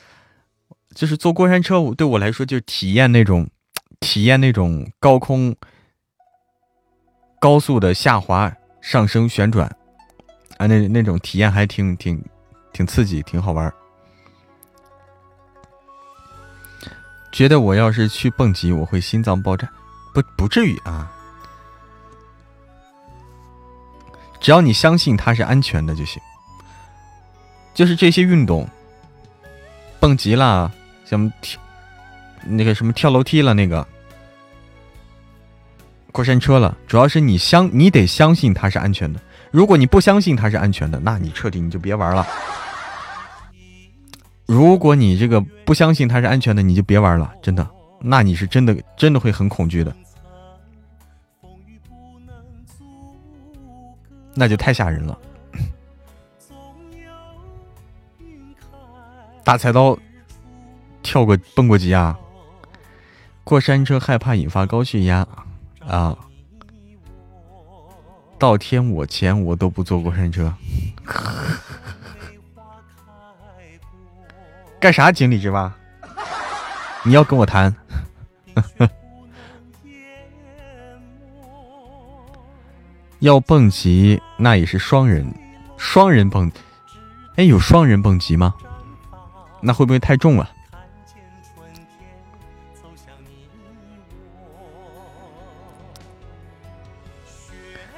Speaker 2: 就是坐过山车，对我来说就体验那种体验那种高空高速的下滑、上升、旋转啊，那那种体验还挺挺挺刺激，挺好玩。觉得我要是去蹦极，我会心脏爆炸，不不至于啊。只要你相信它是安全的就行。就是这些运动，蹦极啦，像跳那个什么跳楼梯了，那个过山车了，主要是你相你得相信它是安全的。如果你不相信它是安全的，那你彻底你就别玩了。如果你这个不相信它是安全的，你就别玩了，真的，那你是真的真的会很恐惧的，那就太吓人了。大菜刀跳过蹦过极啊，过山车害怕引发高血压啊，到天我钱我都不坐过山车。干啥井底之蛙？你要跟我谈？要蹦极那也是双人，双人蹦。哎，有双人蹦极吗？那会不会太重了？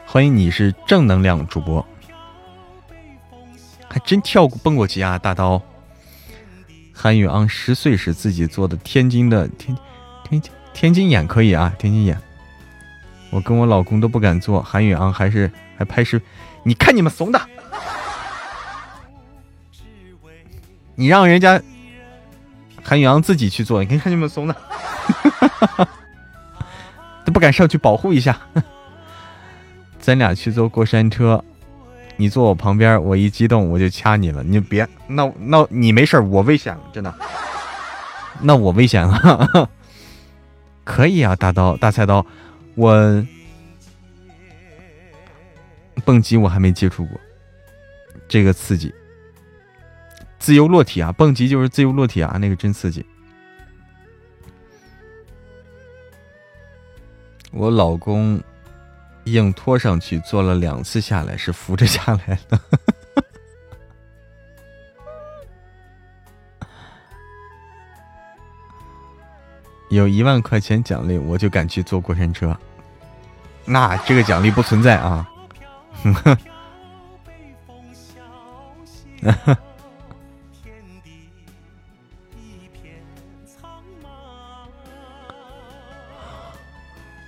Speaker 2: 欢迎你是正能量主播，还真跳过蹦过极啊，大刀。韩宇昂十岁时自己做的天津的天天天津眼可以啊，天津眼。我跟我老公都不敢做，韩宇昂还是还拍视，你看你们怂的，你让人家韩宇昂自己去做，你看看你们怂的，都不敢上去保护一下。咱俩去坐过山车。你坐我旁边，我一激动我就掐你了。你别闹闹，你没事我危险了，真的。那我危险了。可以啊，大刀大菜刀，我蹦极我还没接触过，这个刺激。自由落体啊，蹦极就是自由落体啊，那个真刺激。我老公。硬拖上去，做了两次下来，是扶着下来的。有一万块钱奖励，我就敢去坐过山车。那这个奖励不存在啊！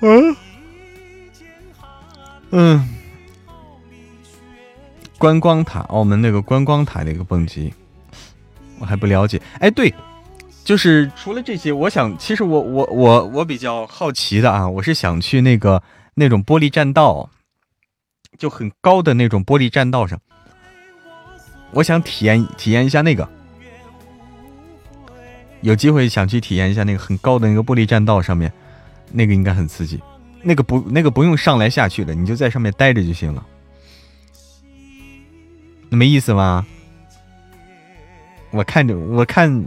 Speaker 2: 嗯。嗯，观光塔，澳门那个观光塔那个蹦极，我还不了解。哎，对，就是除了这些，我想，其实我我我我比较好奇的啊，我是想去那个那种玻璃栈道，就很高的那种玻璃栈道上，我想体验体验一下那个，有机会想去体验一下那个很高的那个玻璃栈道上面，那个应该很刺激。那个不，那个不用上来下去的，你就在上面待着就行了。没意思吗？我看着，我看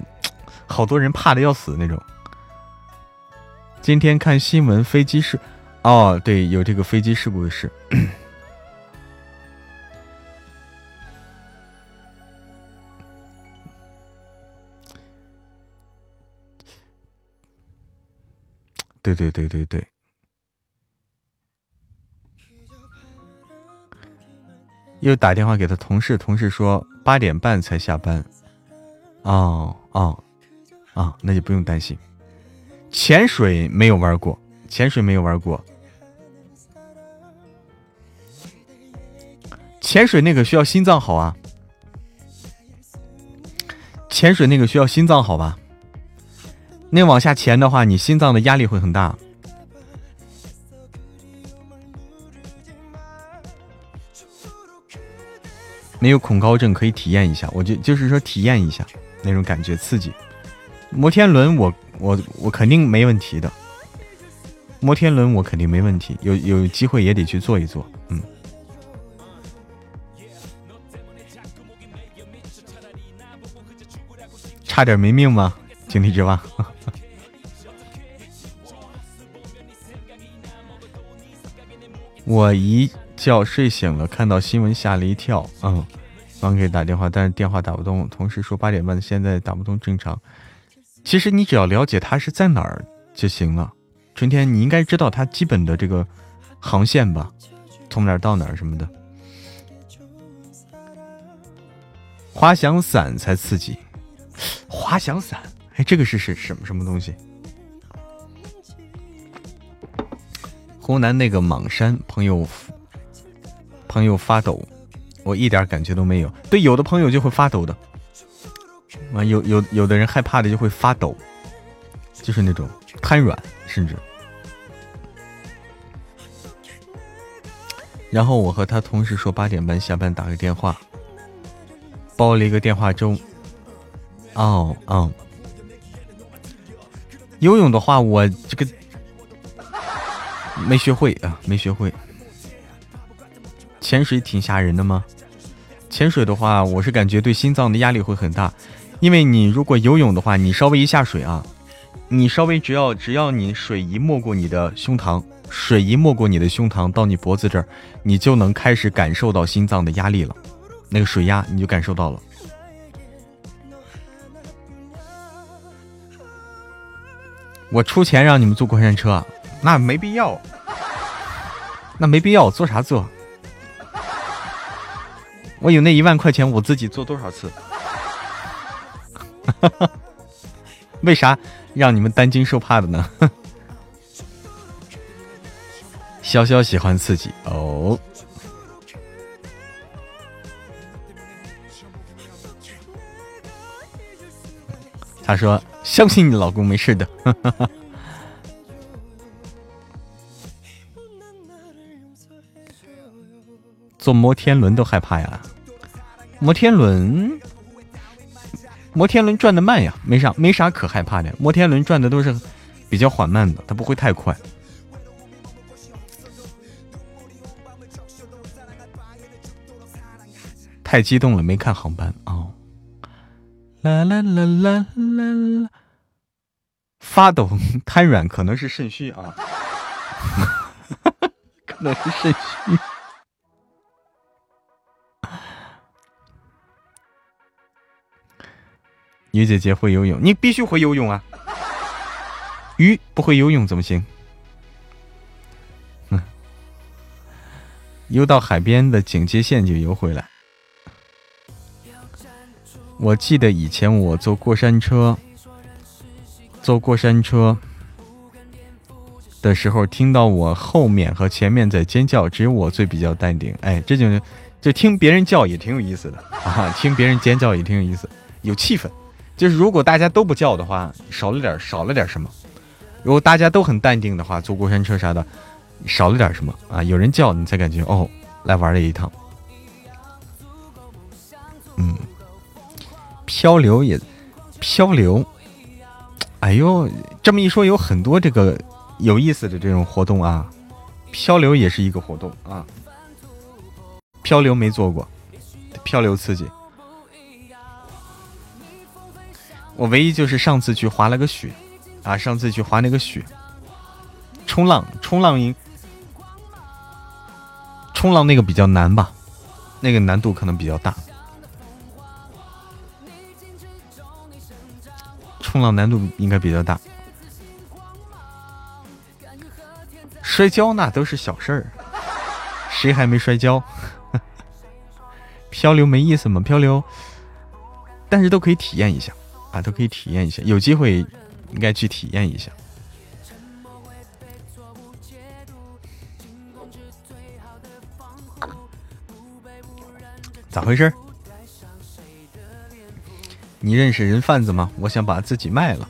Speaker 2: 好多人怕的要死那种。今天看新闻，飞机事，哦，对，有这个飞机事故的事。对对对对对。又打电话给他同事，同事说八点半才下班。哦哦，啊，那就不用担心。潜水没有玩过，潜水没有玩过。潜水那个需要心脏好啊。潜水那个需要心脏好吧？那往下潜的话你心脏的压力会很大。没有恐高症可以体验一下我就就是说体验一下那种感觉刺激。摩天轮我我我肯定没问题的。摩天轮我肯定没问题有有机会也得去坐一坐嗯。差点没命吗井底之蛙。我一觉睡醒了，看到新闻吓了一跳。嗯，刚给打电话，但是电话打不通。同事说八点半，现在打不通，正常。其实你只要了解它是在哪儿就行了。春天，你应该知道它基本的这个航线吧？从哪儿到哪儿什么的。滑翔伞才刺激。滑翔伞，哎，这个是是什么什么东西？湖南那个莽山朋友，朋友发抖，我一点感觉都没有。对，有的朋友就会发抖的，啊，有有有的人害怕的就会发抖，就是那种瘫软，甚至。然后我和他同事说八点半下班打个电话，煲了一个电话粥。哦哦，游泳的话，我这个。没学会啊，没学会。潜水挺吓人的吗？潜水的话，我是感觉对心脏的压力会很大，因为你如果游泳的话，你稍微一下水啊，你稍微只要只要你水一没过你的胸膛，水一没过你的胸膛到你脖子这儿，你就能开始感受到心脏的压力了，那个水压你就感受到了。我出钱让你们坐过山车。那没必要，那没必要，我坐啥坐？我有那一万块钱，我自己坐多少次？为啥让你们担惊受怕的呢？潇潇喜欢刺激哦。他说：“相信你老公没事的。”坐摩天轮都害怕呀！摩天轮，摩天轮转的慢呀，没啥没啥可害怕的。摩天轮转的都是比较缓慢的，它不会太快。太激动了，没看航班哦。啦啦啦啦啦啦！发抖、瘫软，可能是肾虚啊，可能是肾虚。鱼姐姐会游泳，你必须会游泳啊！鱼不会游泳怎么行？嗯，游到海边的警戒线就游回来。我记得以前我坐过山车，坐过山车的时候，听到我后面和前面在尖叫，只有我最比较淡定。哎，这就就听别人叫也挺有意思的 啊，听别人尖叫也挺有意思，有气氛。就是如果大家都不叫的话，少了点少了点什么；如果大家都很淡定的话，坐过山车啥的，少了点什么啊？有人叫你才感觉哦，来玩了一趟。嗯，漂流也漂流，哎呦，这么一说，有很多这个有意思的这种活动啊。漂流也是一个活动啊。漂流没做过，漂流刺激。我唯一就是上次去滑了个雪，啊，上次去滑那个雪，冲浪，冲浪应，冲浪那个比较难吧，那个难度可能比较大，冲浪难度应该比较大，摔跤那都是小事儿，谁还没摔跤？漂流没意思吗？漂流，但是都可以体验一下。啊，都可以体验一下，有机会应该去体验一下。咋回事？你认识人贩子吗？我想把自己卖了，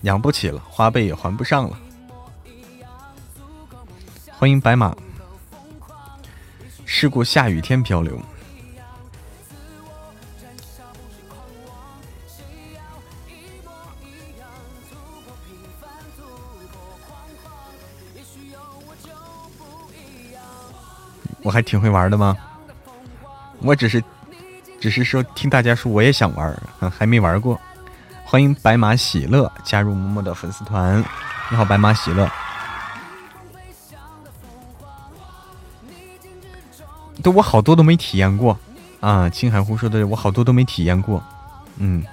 Speaker 2: 养不起了，花呗也还不上了。欢迎白马事故，下雨天漂流。我还挺会玩的吗？我只是。只是说听大家说，我也想玩，还没玩过。欢迎白马喜乐加入默默的粉丝团。你好，白马喜乐。都我好多都没体验过啊！青海湖说的，我好多都没体验过。嗯，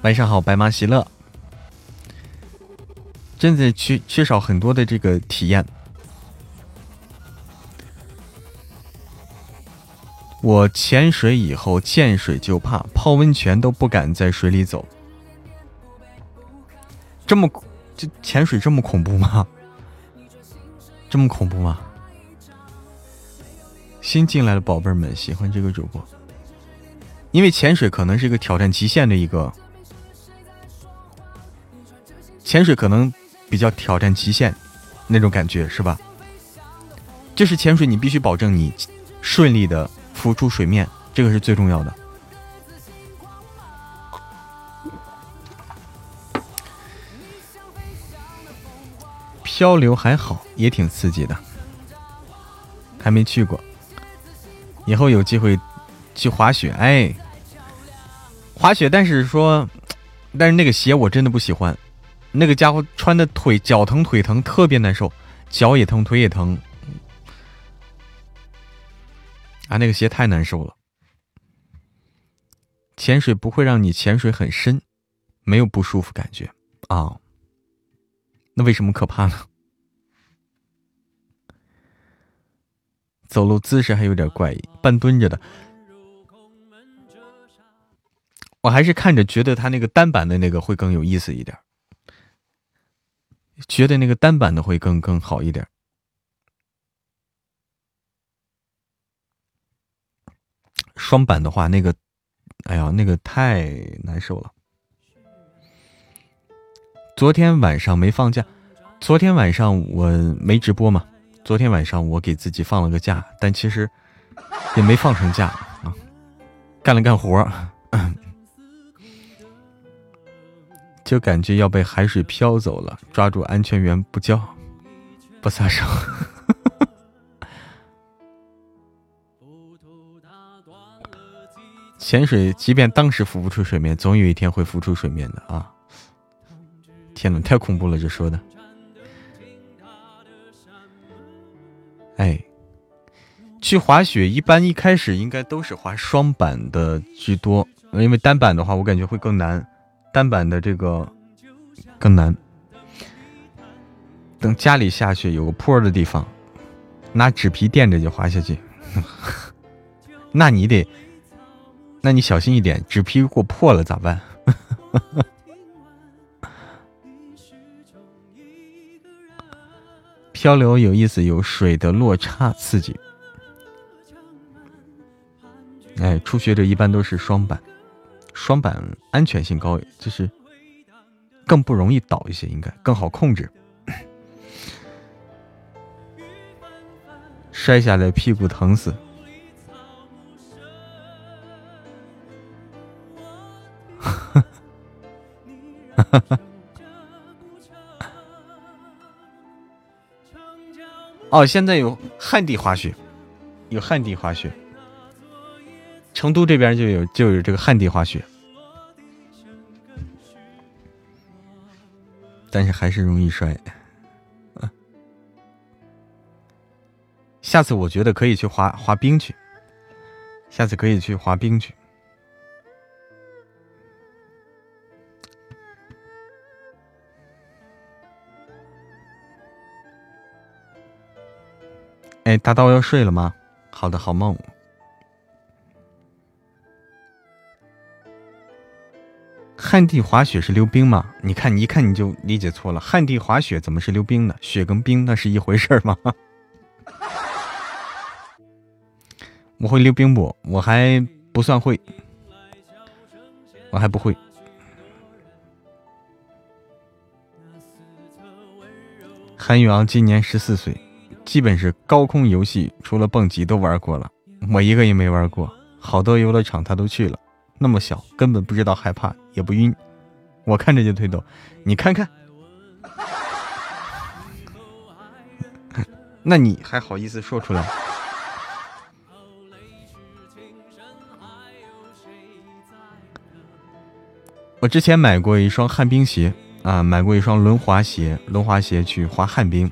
Speaker 2: 晚上好，白马喜乐。真的缺缺少很多的这个体验。我潜水以后见水就怕，泡温泉都不敢在水里走。这么，这潜水这么恐怖吗？这么恐怖吗？新进来的宝贝们喜欢这个主播，因为潜水可能是一个挑战极限的一个，潜水可能比较挑战极限那种感觉是吧？就是潜水，你必须保证你顺利的。浮出水面，这个是最重要的。漂流还好，也挺刺激的，还没去过，以后有机会去滑雪。哎，滑雪，但是说，但是那个鞋我真的不喜欢，那个家伙穿的腿脚疼腿疼，特别难受，脚也疼，腿也疼。啊，那个鞋太难受了。潜水不会让你潜水很深，没有不舒服感觉啊。那为什么可怕呢？走路姿势还有点怪异，半蹲着的。我还是看着觉得他那个单板的那个会更有意思一点，觉得那个单板的会更更好一点。双板的话，那个，哎呀，那个太难受了。昨天晚上没放假，昨天晚上我没直播嘛。昨天晚上我给自己放了个假，但其实也没放成假啊，干了干活，就感觉要被海水飘走了，抓住安全员不叫，不撒手。潜水，即便当时浮不出水面，总有一天会浮出水面的啊！天呐，太恐怖了，这说的。哎，去滑雪一般一开始应该都是滑双板的居多，因为单板的话我感觉会更难，单板的这个更难。等家里下去有个坡的地方，拿纸皮垫着就滑下去，那你得。那你小心一点，纸皮如果破了咋办？漂流有意思，有水的落差刺激。哎，初学者一般都是双板，双板安全性高，就是更不容易倒一些，应该更好控制。摔下来屁股疼死。哦，现在有旱地滑雪，有旱地滑雪，成都这边就有就有这个旱地滑雪，但是还是容易摔。下次我觉得可以去滑滑冰去，下次可以去滑冰去。哎，大刀要睡了吗？好的，好梦。旱地滑雪是溜冰吗？你看，你一看你就理解错了。旱地滑雪怎么是溜冰呢？雪跟冰那是一回事吗？我会溜冰不？我还不算会，我还不会。韩宇昂今年十四岁。基本是高空游戏，除了蹦极都玩过了，我一个也没玩过。好多游乐场他都去了，那么小根本不知道害怕，也不晕。我看着就推抖，你看看，那你还好意思说出来？我之前买过一双旱冰鞋啊，买过一双轮滑鞋，轮滑鞋去滑旱冰。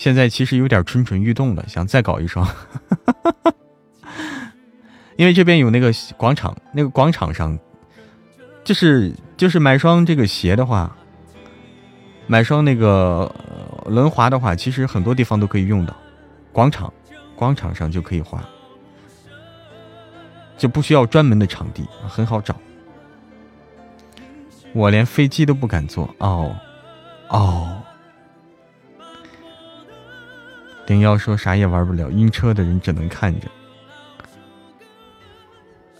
Speaker 2: 现在其实有点蠢蠢欲动了，想再搞一双，因为这边有那个广场，那个广场上，就是就是买双这个鞋的话，买双那个轮滑的话，其实很多地方都可以用到，广场广场上就可以滑，就不需要专门的场地，很好找。我连飞机都不敢坐哦，哦。零幺说啥也玩不了，晕车的人只能看着。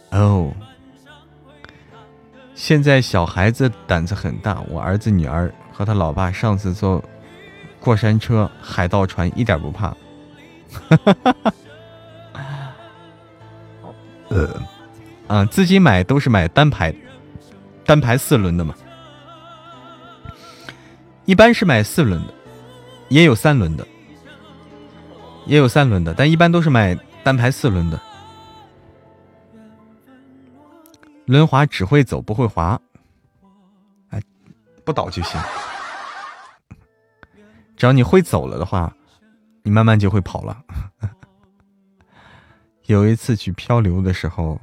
Speaker 2: 哦，现在小孩子胆子很大，我儿子女儿和他老爸上次坐过山车、海盗船一点不怕。呃，啊，自己买都是买单排。单排四轮的嘛，一般是买四轮的，也有三轮的，也有三轮的，但一般都是买单排四轮的。轮滑只会走不会滑，哎，不倒就行。只要你会走了的话，你慢慢就会跑了。有一次去漂流的时候。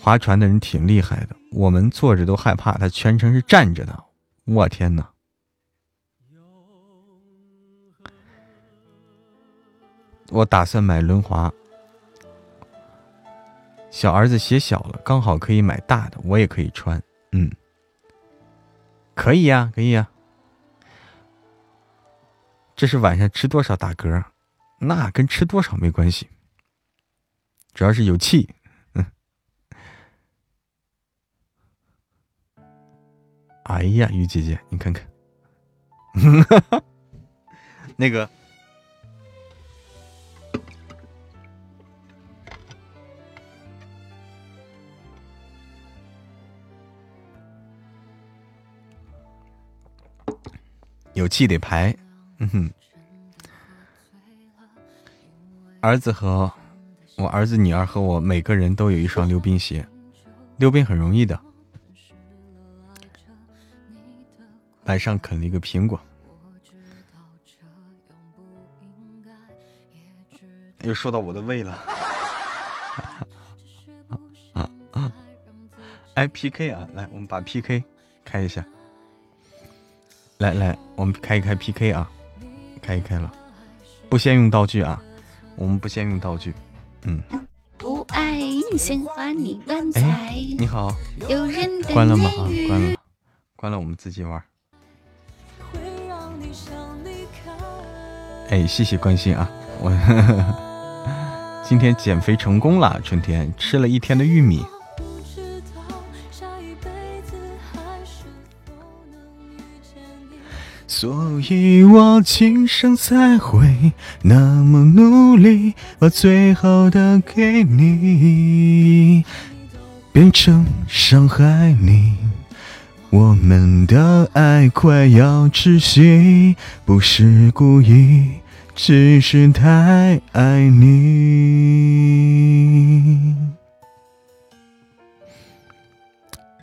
Speaker 2: 划船的人挺厉害的，我们坐着都害怕，他全程是站着的。我天哪！我打算买轮滑，小儿子鞋小了，刚好可以买大的，我也可以穿。嗯，可以呀，可以呀。这是晚上吃多少打嗝？那跟吃多少没关系，主要是有气。哎呀，鱼姐姐，你看看，那个有气得排，嗯哼，儿子和我儿子女儿和我每个人都有一双溜冰鞋，溜冰很容易的。晚上啃了一个苹果，又说到我的胃了。啊啊！哎，PK 啊，来，我们把 PK 开一下。来来，我们开一开 PK 啊，开一开了，不先用道具啊，我们不先用道具。嗯。不爱你鲜花，你乱猜。你好。关了吗？啊，关了，关了，我们自己玩。哎，谢谢关心啊！我 今天减肥成功了，春天吃了一天的玉米。所以我今生才会那么努力，把最好的给你，变成伤害你。我们的爱快要窒息，不是故意，只是太爱你。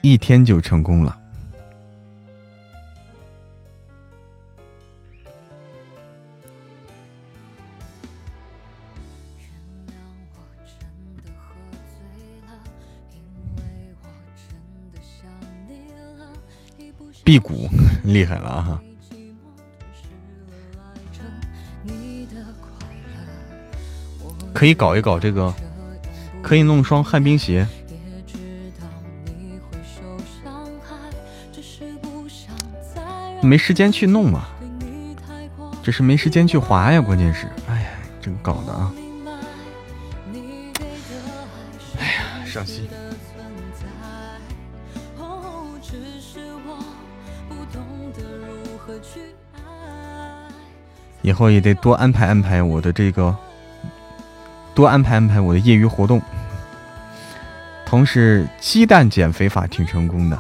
Speaker 2: 一天就成功了。辟谷厉害了哈！可以搞一搞这个，可以弄双旱冰鞋。没时间去弄嘛，只是没时间去滑呀，关键是，哎呀，这个搞的啊，哎呀，伤心。以后也得多安排安排我的这个，多安排安排我的业余活动。同时，鸡蛋减肥法挺成功的。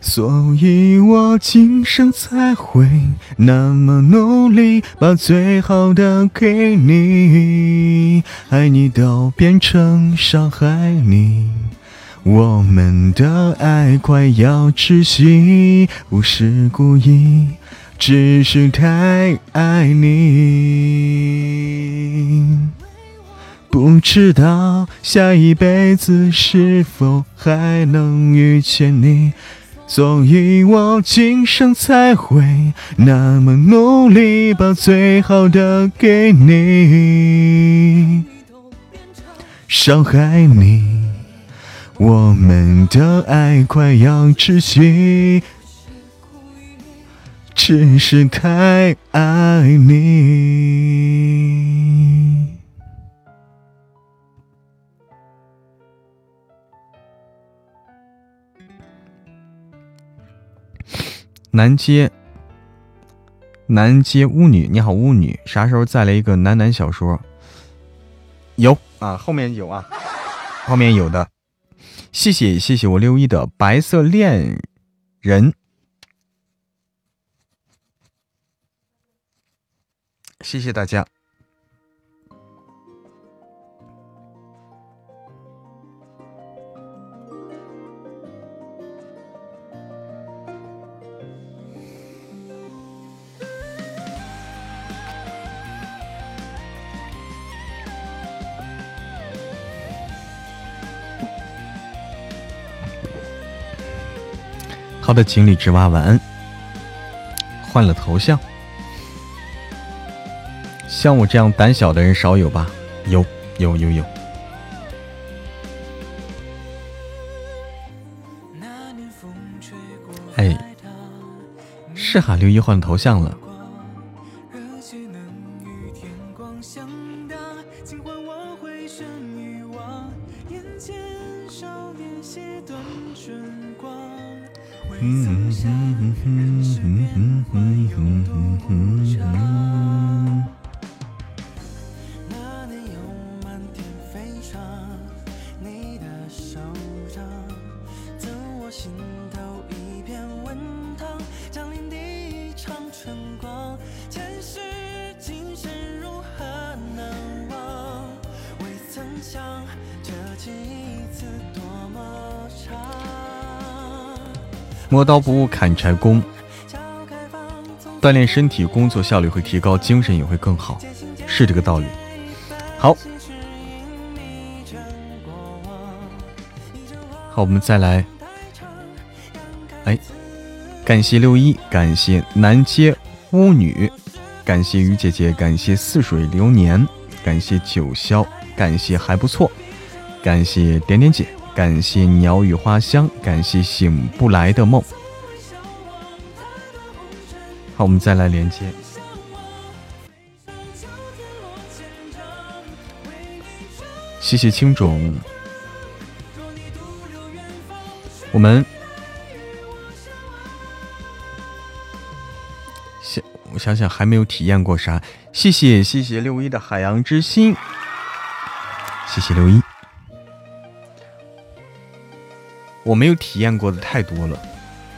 Speaker 2: 所以我今生才会那么努力，把最好的给你，爱你都变成伤害你。我们的爱快要窒息，不是故意，只是太爱你。不知道下一辈子是否还能遇见你，所以我今生才会那么努力，把最好的给你，伤害你。我们的爱快要窒息，只是太爱你。南街，南街巫女，你好，巫女，啥时候再来一个男男小说？有啊，后面有啊，后面有的。谢谢谢谢我六一的白色恋人，谢谢大家。好的，锦鲤之蛙晚安。换了头像，像我这样胆小的人少有吧？有有有有。哎，是哈，六一换头像了。磨刀不误砍柴工，锻炼身体，工作效率会提高，精神也会更好，是这个道理。好，好，我们再来。哎，感谢六一，感谢南街巫女，感谢于姐姐，感谢似水流年，感谢九霄，感谢还不错，感谢点点姐。感谢鸟语花香，感谢醒不来的梦。好，我们再来连接。谢谢青种。我们想，我想想，还没有体验过啥。谢谢谢谢六一的海洋之心，谢谢六一。我没有体验过的太多了，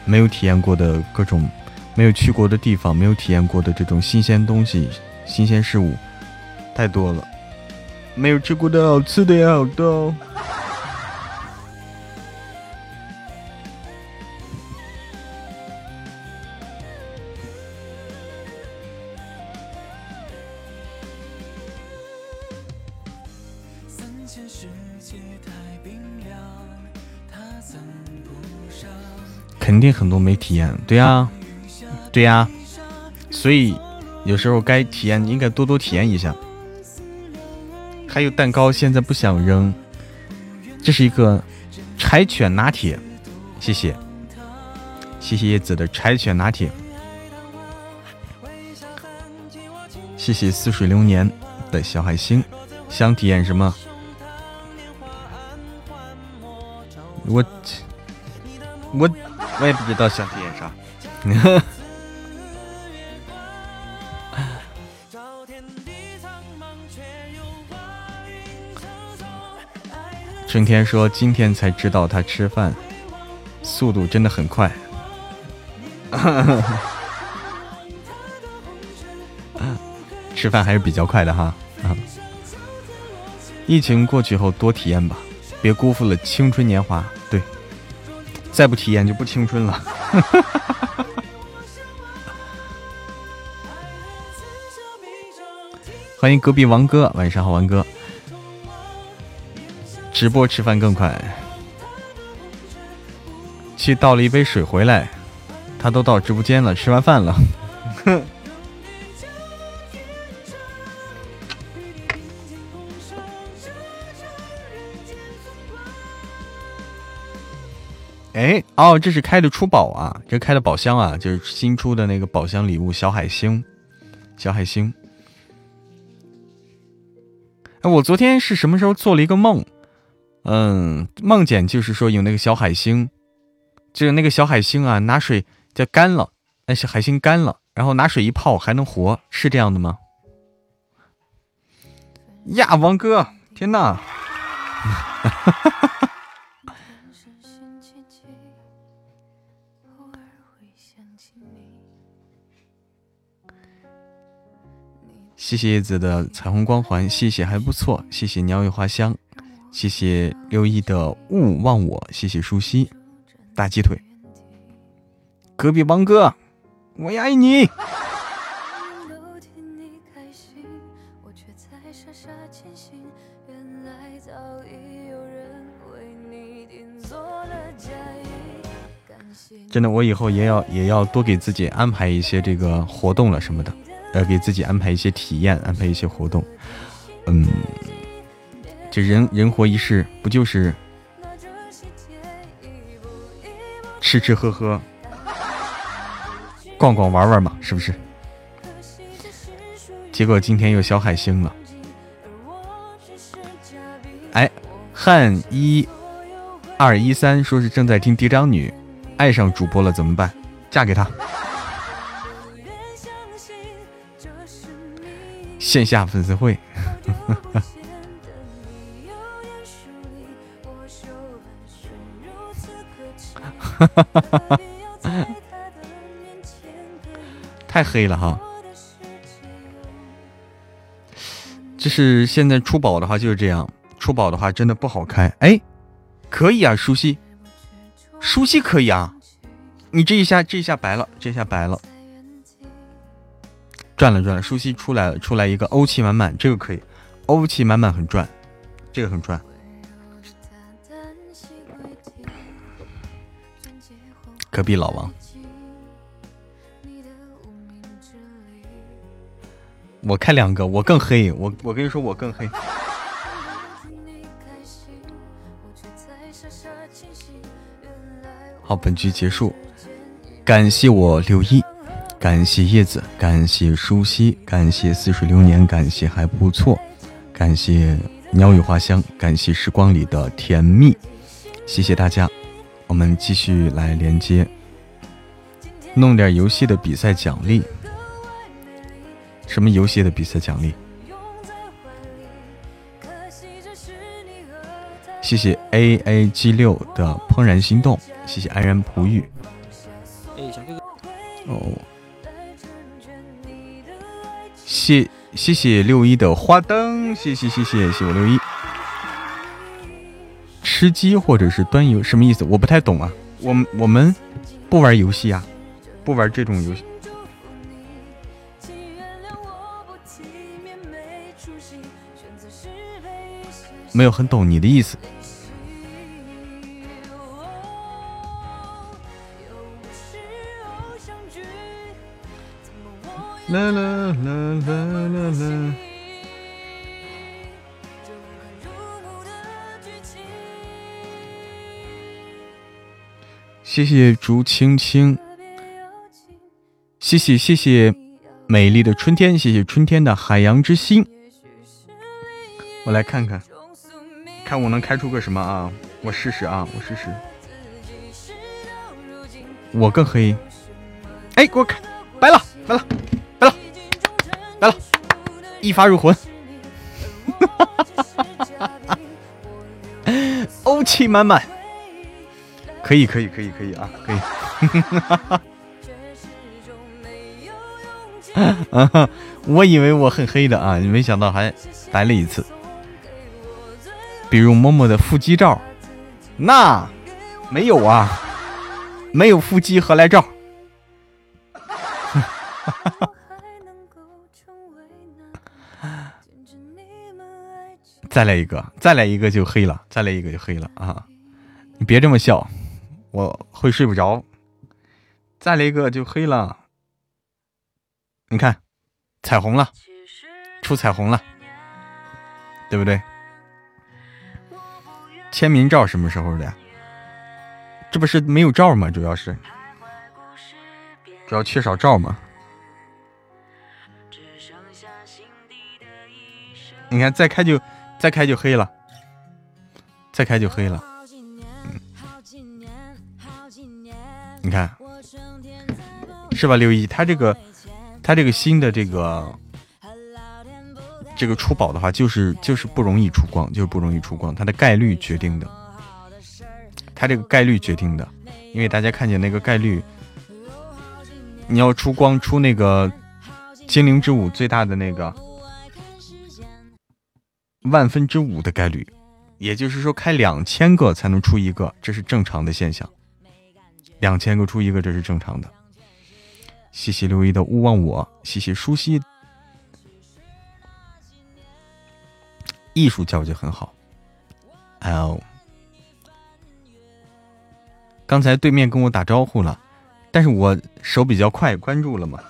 Speaker 2: 没有体验过的各种，没有去过的地方，没有体验过的这种新鲜东西、新鲜事物，太多了。没有吃过的好吃的也好多。很多没体验，对呀，对呀，所以有时候该体验应该多多体验一下。还有蛋糕，现在不想扔，这是一个柴犬拿铁，谢谢，谢谢叶子的柴犬拿铁，谢谢似水流年的小海星，想体验什么？我我。我也不知道想体验啥。春天说今天才知道他吃饭速度真的很快，吃饭还是比较快的哈。疫情过去后多体验吧，别辜负了青春年华。对，再不体验就不青春了。欢迎隔壁王哥，晚上好，王哥。直播吃饭更快。去倒了一杯水回来，他都到直播间了，吃完饭了。哦，这是开的出宝啊，这开的宝箱啊，就是新出的那个宝箱礼物小海星，小海星。哎，我昨天是什么时候做了一个梦？嗯，梦见就是说有那个小海星，就是那个小海星啊，拿水就干了，那是海星干了，然后拿水一泡还能活，是这样的吗？呀，王哥，天哪！谢谢叶子的彩虹光环，谢谢还不错，谢谢鸟语花香，谢谢六一的勿忘我，谢谢舒西大鸡腿，隔壁王哥，我也爱你。真的，我以后也要也要多给自己安排一些这个活动了什么的。要给自己安排一些体验，安排一些活动。嗯，这人人活一世，不就是吃吃喝喝、逛逛玩玩嘛？是不是？结果今天又小海星了。哎，汉一二一三说是正在听嫡长女，爱上主播了怎么办？嫁给他。线下粉丝会，太黑了哈！就是现在出宝的话就是这样，出宝的话真的不好开。哎，可以啊，舒西，舒西可以啊，你这一下这一下白了，这一下白了。转了转了，舒西出来了，出来一个欧气满满，这个可以，欧气满满很赚，这个很赚。隔壁老王，我开两个，我更黑，我我跟你说我更黑。好，本局结束，感谢我六一。感谢叶子，感谢舒西，感谢似水流年，感谢还不错，感谢鸟语花香，感谢时光里的甜蜜，谢谢大家。我们继续来连接，弄点游戏的比赛奖励。什么游戏的比赛奖励？谢谢 A A G 六的怦然心动，谢谢安然璞玉。哎，小哥哥。哦。谢谢谢六一的花灯，谢谢谢谢谢我六一。吃鸡或者是端游什么意思？我不太懂啊。我我们不玩游戏啊，不玩这种游戏。没有很懂你的意思。啦啦啦啦啦啦！谢谢竹青青，谢谢谢谢美丽的春天，谢谢春天的海洋之心。我来看看，看我能开出个什么啊？我试试啊，我试试。我更黑。哎，给我开，白了，白了。来了，一发入魂，欧气满满，可以可以可以可以啊，可以。啊，我以为我很黑的啊，没想到还来了一次。比如默默的腹肌照，那没有啊，没有腹肌何来照？再来一个，再来一个就黑了，再来一个就黑了啊！你别这么笑，我会睡不着。再来一个就黑了，你看，彩虹了，出彩虹了，对不对？签名照什么时候的？这不是没有照吗？主要是，主要缺少照吗？你看，再开就。再开就黑了，再开就黑了。嗯，你看，是吧？六一，他这个，他这个新的这个，这个出宝的话，就是就是不容易出光，就是不容易出光，它的概率决定的，它这个概率决定的，因为大家看见那个概率，你要出光出那个精灵之舞最大的那个。万分之五的概率，也就是说开两千个才能出一个，这是正常的现象。两千个出一个，这是正常的。谢谢六一的勿忘我，谢谢舒心。艺术教就很好。哦，刚才对面跟我打招呼了，但是我手比较快，关注了嘛。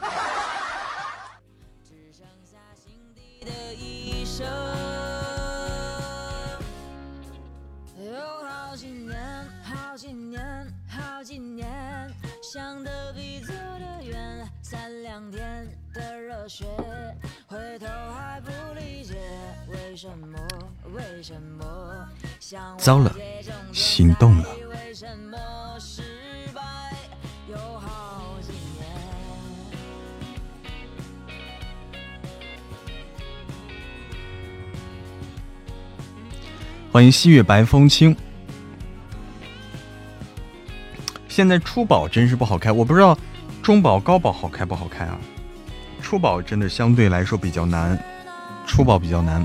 Speaker 2: 糟了，心动了。欢迎西月白风清。现在初宝真是不好开，我不知道中宝、高宝好开不好开啊？初宝真的相对来说比较难，初宝比较难。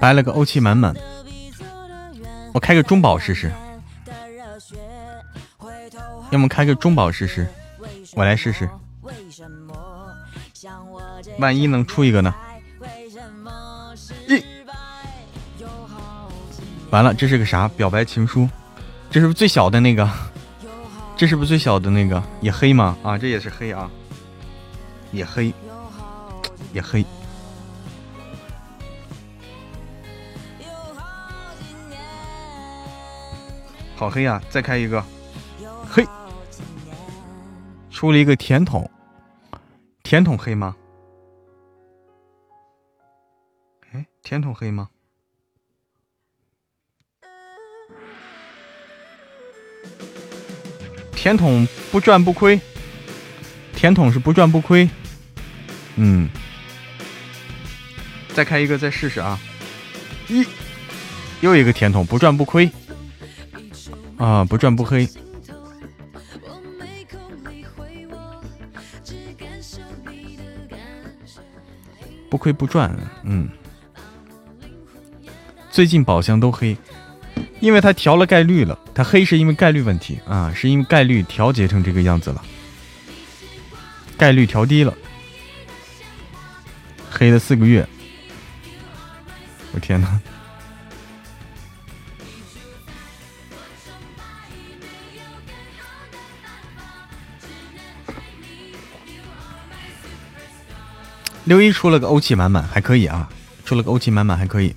Speaker 2: 来了个欧气满满，我开个中宝试试。要么开个中宝试试，我来试试。万一能出一个呢？完了，这是个啥？表白情书？这是不是最小的那个？这是不是最小的那个？也黑吗？啊，这也是黑啊，也黑，也黑。好黑呀！再开一个，嘿，出了一个甜筒，甜筒黑吗？哎，甜筒黑吗？甜筒不赚不亏，甜筒是不赚不亏。嗯，再开一个再试试啊！一，又一个甜筒，不赚不亏。啊，不赚不黑，不亏不赚。嗯，最近宝箱都黑，因为他调了概率了。他黑是因为概率问题啊，是因为概率调节成这个样子了，概率调低了，黑了四个月。我天哪！六一出了个欧气满满，还可以啊，出了个欧气满满，还可以。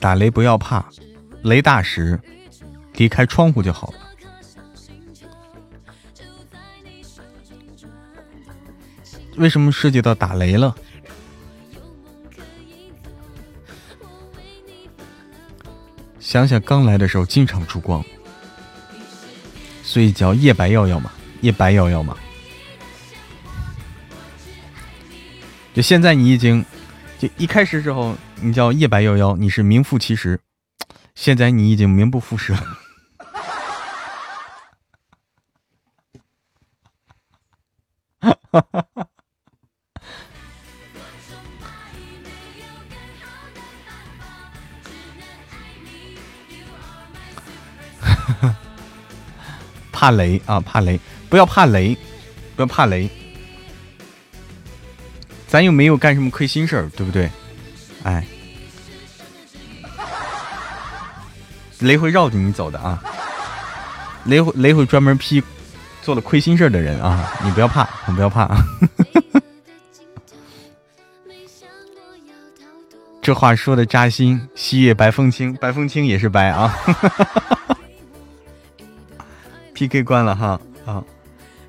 Speaker 2: 打雷不要怕，雷大时离开窗户就好了。为什么涉及到打雷了？想想刚来的时候经常出光，所以叫夜白耀耀嘛，夜白耀耀嘛。就现在你已经，就一开始时候你叫夜白耀耀，你是名副其实。现在你已经名不副实了。哈哈哈哈。怕雷啊！怕雷，不要怕雷，不要怕雷。咱又没有干什么亏心事儿，对不对？哎，雷会绕着你走的啊！雷雷会专门劈做了亏心事儿的人啊！你不要怕，你不要怕啊。这话说的扎心。西月白风清，白风清也是白啊。P.K. 关了哈啊！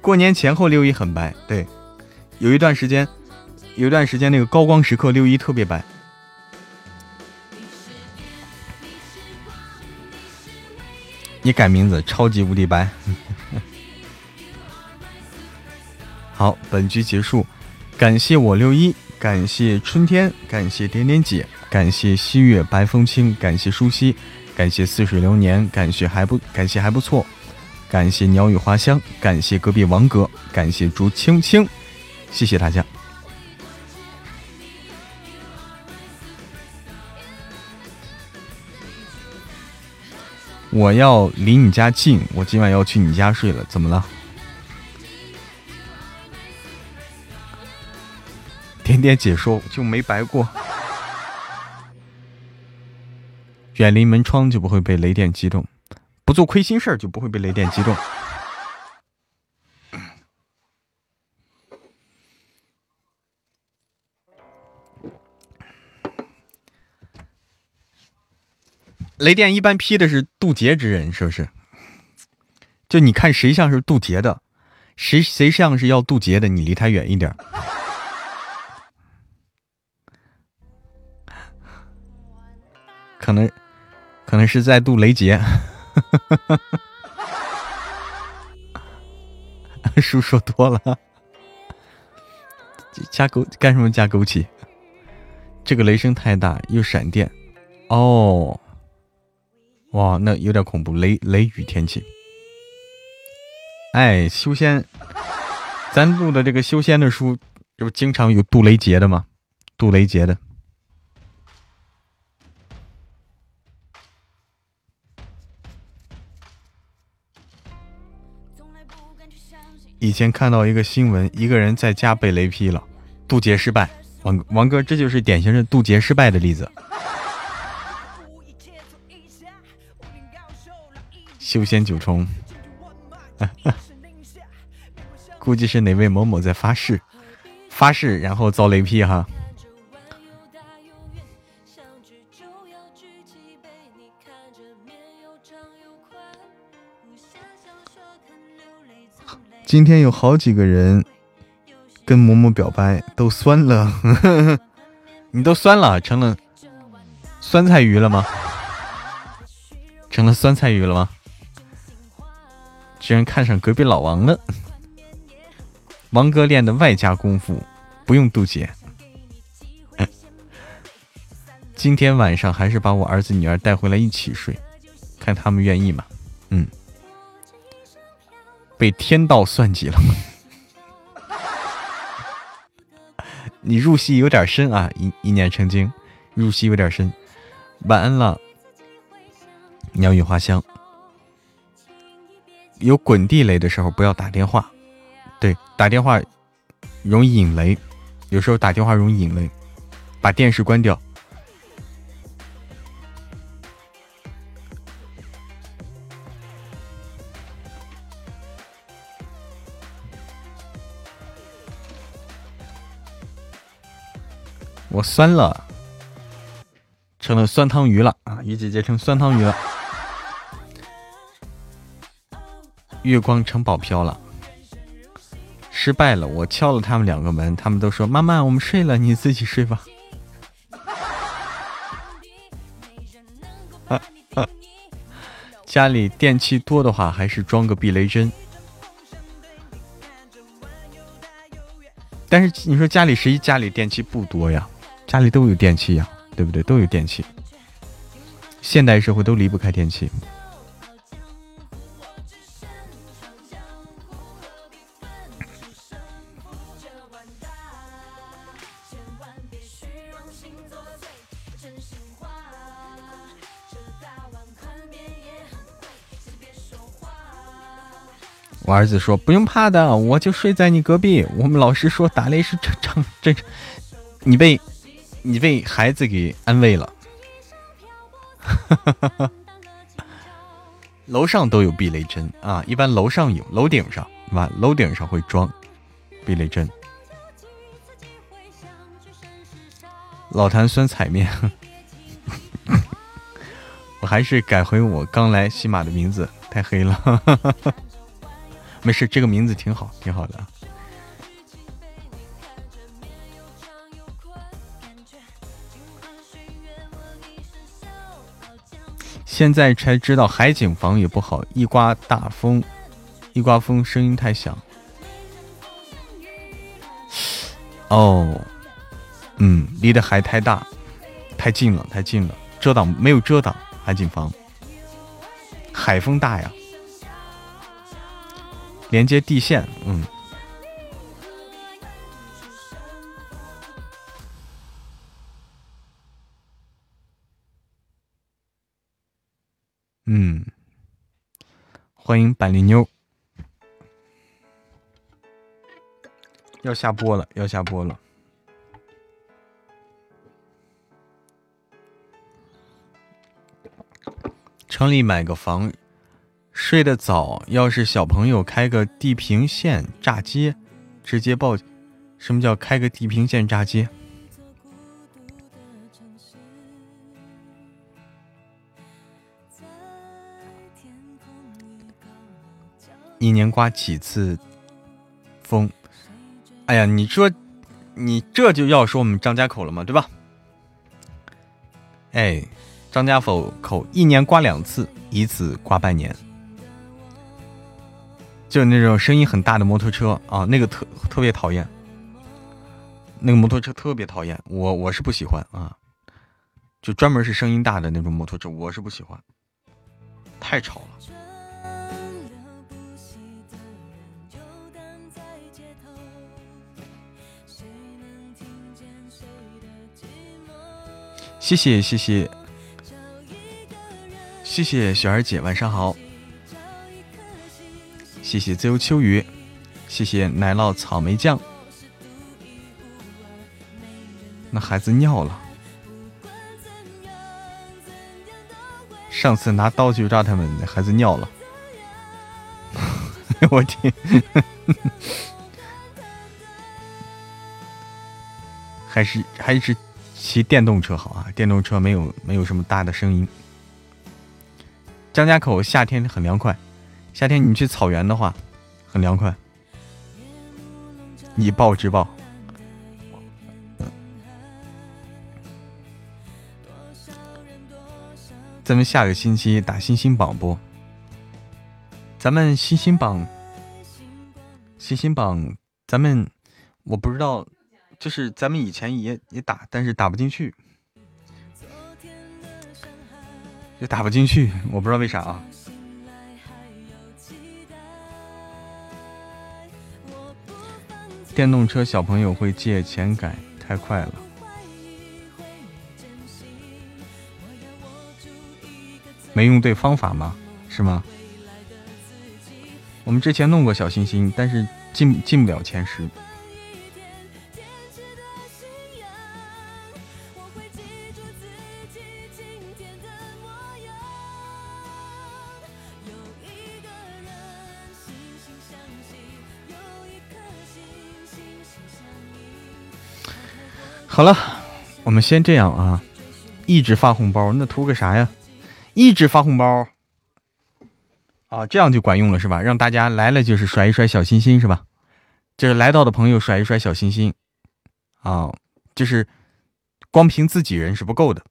Speaker 2: 过年前后六一很白，对，有一段时间，有一段时间那个高光时刻六一特别白。你改名字，超级无敌白。好，本局结束，感谢我六一，感谢春天，感谢点点姐，感谢西月白风清，感谢舒西，感谢似水流年，感谢还不感谢还不错。感谢鸟语花香，感谢隔壁王哥，感谢朱青青，谢谢大家。我要离你家近，我今晚要去你家睡了，怎么了？点点解说就没白过，远离门窗就不会被雷电击中。不做亏心事儿，就不会被雷电击中。雷电一般劈的是渡劫之人，是不是？就你看谁像是渡劫的，谁谁像是要渡劫的，你离他远一点。可能，可能是在渡雷劫。叔说多了，加枸干什么加枸杞？这个雷声太大，又闪电，哦，哇，那有点恐怖，雷雷雨天气。哎，修仙，咱录的这个修仙的书，这不经常有渡雷劫的吗？渡雷劫的。以前看到一个新闻，一个人在家被雷劈了，渡劫失败。王王哥，这就是典型的渡劫失败的例子。修仙九重，估计是哪位某某在发誓，发誓然后遭雷劈哈。今天有好几个人跟某某表白，都酸了。你都酸了，成了酸菜鱼了吗？成了酸菜鱼了吗？居然看上隔壁老王了。王哥练的外家功夫，不用渡劫。今天晚上还是把我儿子女儿带回来一起睡，看他们愿意吗？嗯。被天道算计了，你入戏有点深啊！一一念成精，入戏有点深。晚安了，鸟语花香。有滚地雷的时候不要打电话。对打电话容易引雷有时候打电话容易引雷把电视关掉。我酸了成了酸汤鱼了啊鱼姐姐成酸汤鱼了。月光城堡飘了，失败了。我敲了他们两个门，他们都说：“妈妈，我们睡了，你自己睡吧。”家里电器多的话，还是装个避雷针。但是你说家里谁家里电器不多呀？家里都有电器呀，对不对？都有电器。现代社会都离不开电器。我儿子说：“不用怕的，我就睡在你隔壁。”我们老师说：“打雷是正常，正常。”你被你被孩子给安慰了。楼上都有避雷针啊，一般楼上有，楼顶上是吧？楼顶上会装避雷针。老坛酸菜面，我还是改回我刚来西马的名字，太黑了。没事，这个名字挺好，挺好的。现在才知道海景房也不好，一刮大风，一刮风声音太响。哦，嗯，离的海太大，太近了，太近了，遮挡没有遮挡海景房，海风大呀。连接地线，嗯，嗯，欢迎板栗妞，要下播了，要下播了，城里买个房。睡得早，要是小朋友开个地平线炸街，直接报。什么叫开个地平线炸街？一年刮几次风？哎呀，你说，你这就要说我们张家口了吗？对吧？哎，张家口口一年刮两次，一次刮半年。就那种声音很大的摩托车啊，那个特特别讨厌，那个摩托车特别讨厌，我我是不喜欢啊，就专门是声音大的那种摩托车，我是不喜欢，太吵了。谢谢谢谢谢谢雪儿姐，晚上好。谢谢自由秋雨，谢谢奶酪草莓酱。那孩子尿了。上次拿刀去扎他们，那孩子尿了。我天！还是还是骑电动车好啊，电动车没有没有什么大的声音。张家口夏天很凉快。夏天你去草原的话，很凉快。以暴制暴。咱们下个星期打星星榜不？咱们星星榜，星星榜，咱们我不知道，就是咱们以前也也打，但是打不进去，就打不进去，我不知道为啥啊。电动车小朋友会借钱改，太快了。没用对方法吗？是吗？我们之前弄过小星星，但是进进不了前十。好了，我们先这样啊，一直发红包，那图个啥呀？一直发红包啊，这样就管用了是吧？让大家来了就是甩一甩小心心是吧？就是来到的朋友甩一甩小心心啊，就是光凭自己人是不够的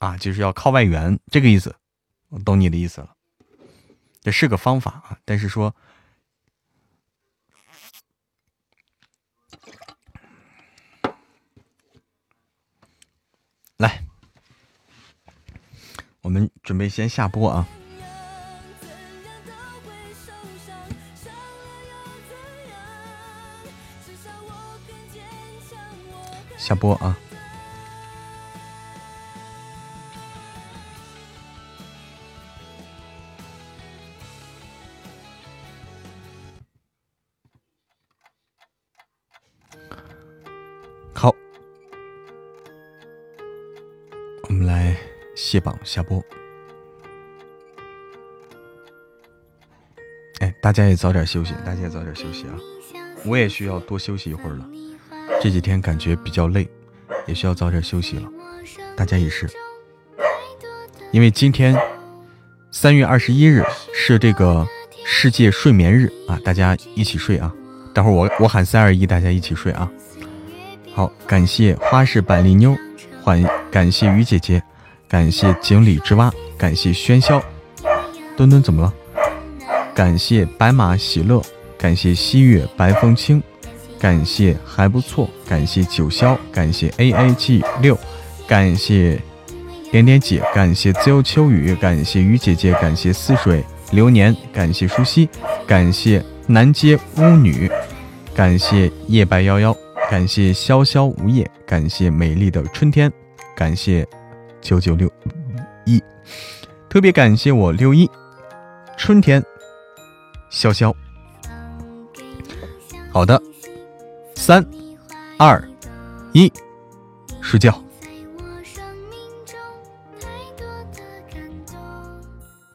Speaker 2: 啊，就是要靠外援，这个意思，我懂你的意思了。这是个方法啊，但是说。来，我们准备先下播啊！下播啊！卸榜下播。哎，大家也早点休息，大家也早点休息啊！我也需要多休息一会儿了，这几天感觉比较累，也需要早点休息了。大家也是，因为今天三月二十一日是这个世界睡眠日啊，大家一起睡啊！待会儿我我喊三二一，大家一起睡啊！好，感谢花式板栗妞。欢，感谢鱼姐姐，感谢井里之蛙，感谢喧嚣，墩墩怎么了？感谢白马喜乐，感谢西月白风清，感谢还不错，感谢九霄，感谢 A A G 六，感谢点点姐，感谢自由秋雨，感谢鱼姐姐，感谢似水流年，感谢舒西，感谢南街巫女，感谢夜白夭夭。感谢潇潇无叶，感谢美丽的春天，感谢九九六一，特别感谢我六一。春天潇潇。好的，三。二。一，睡觉。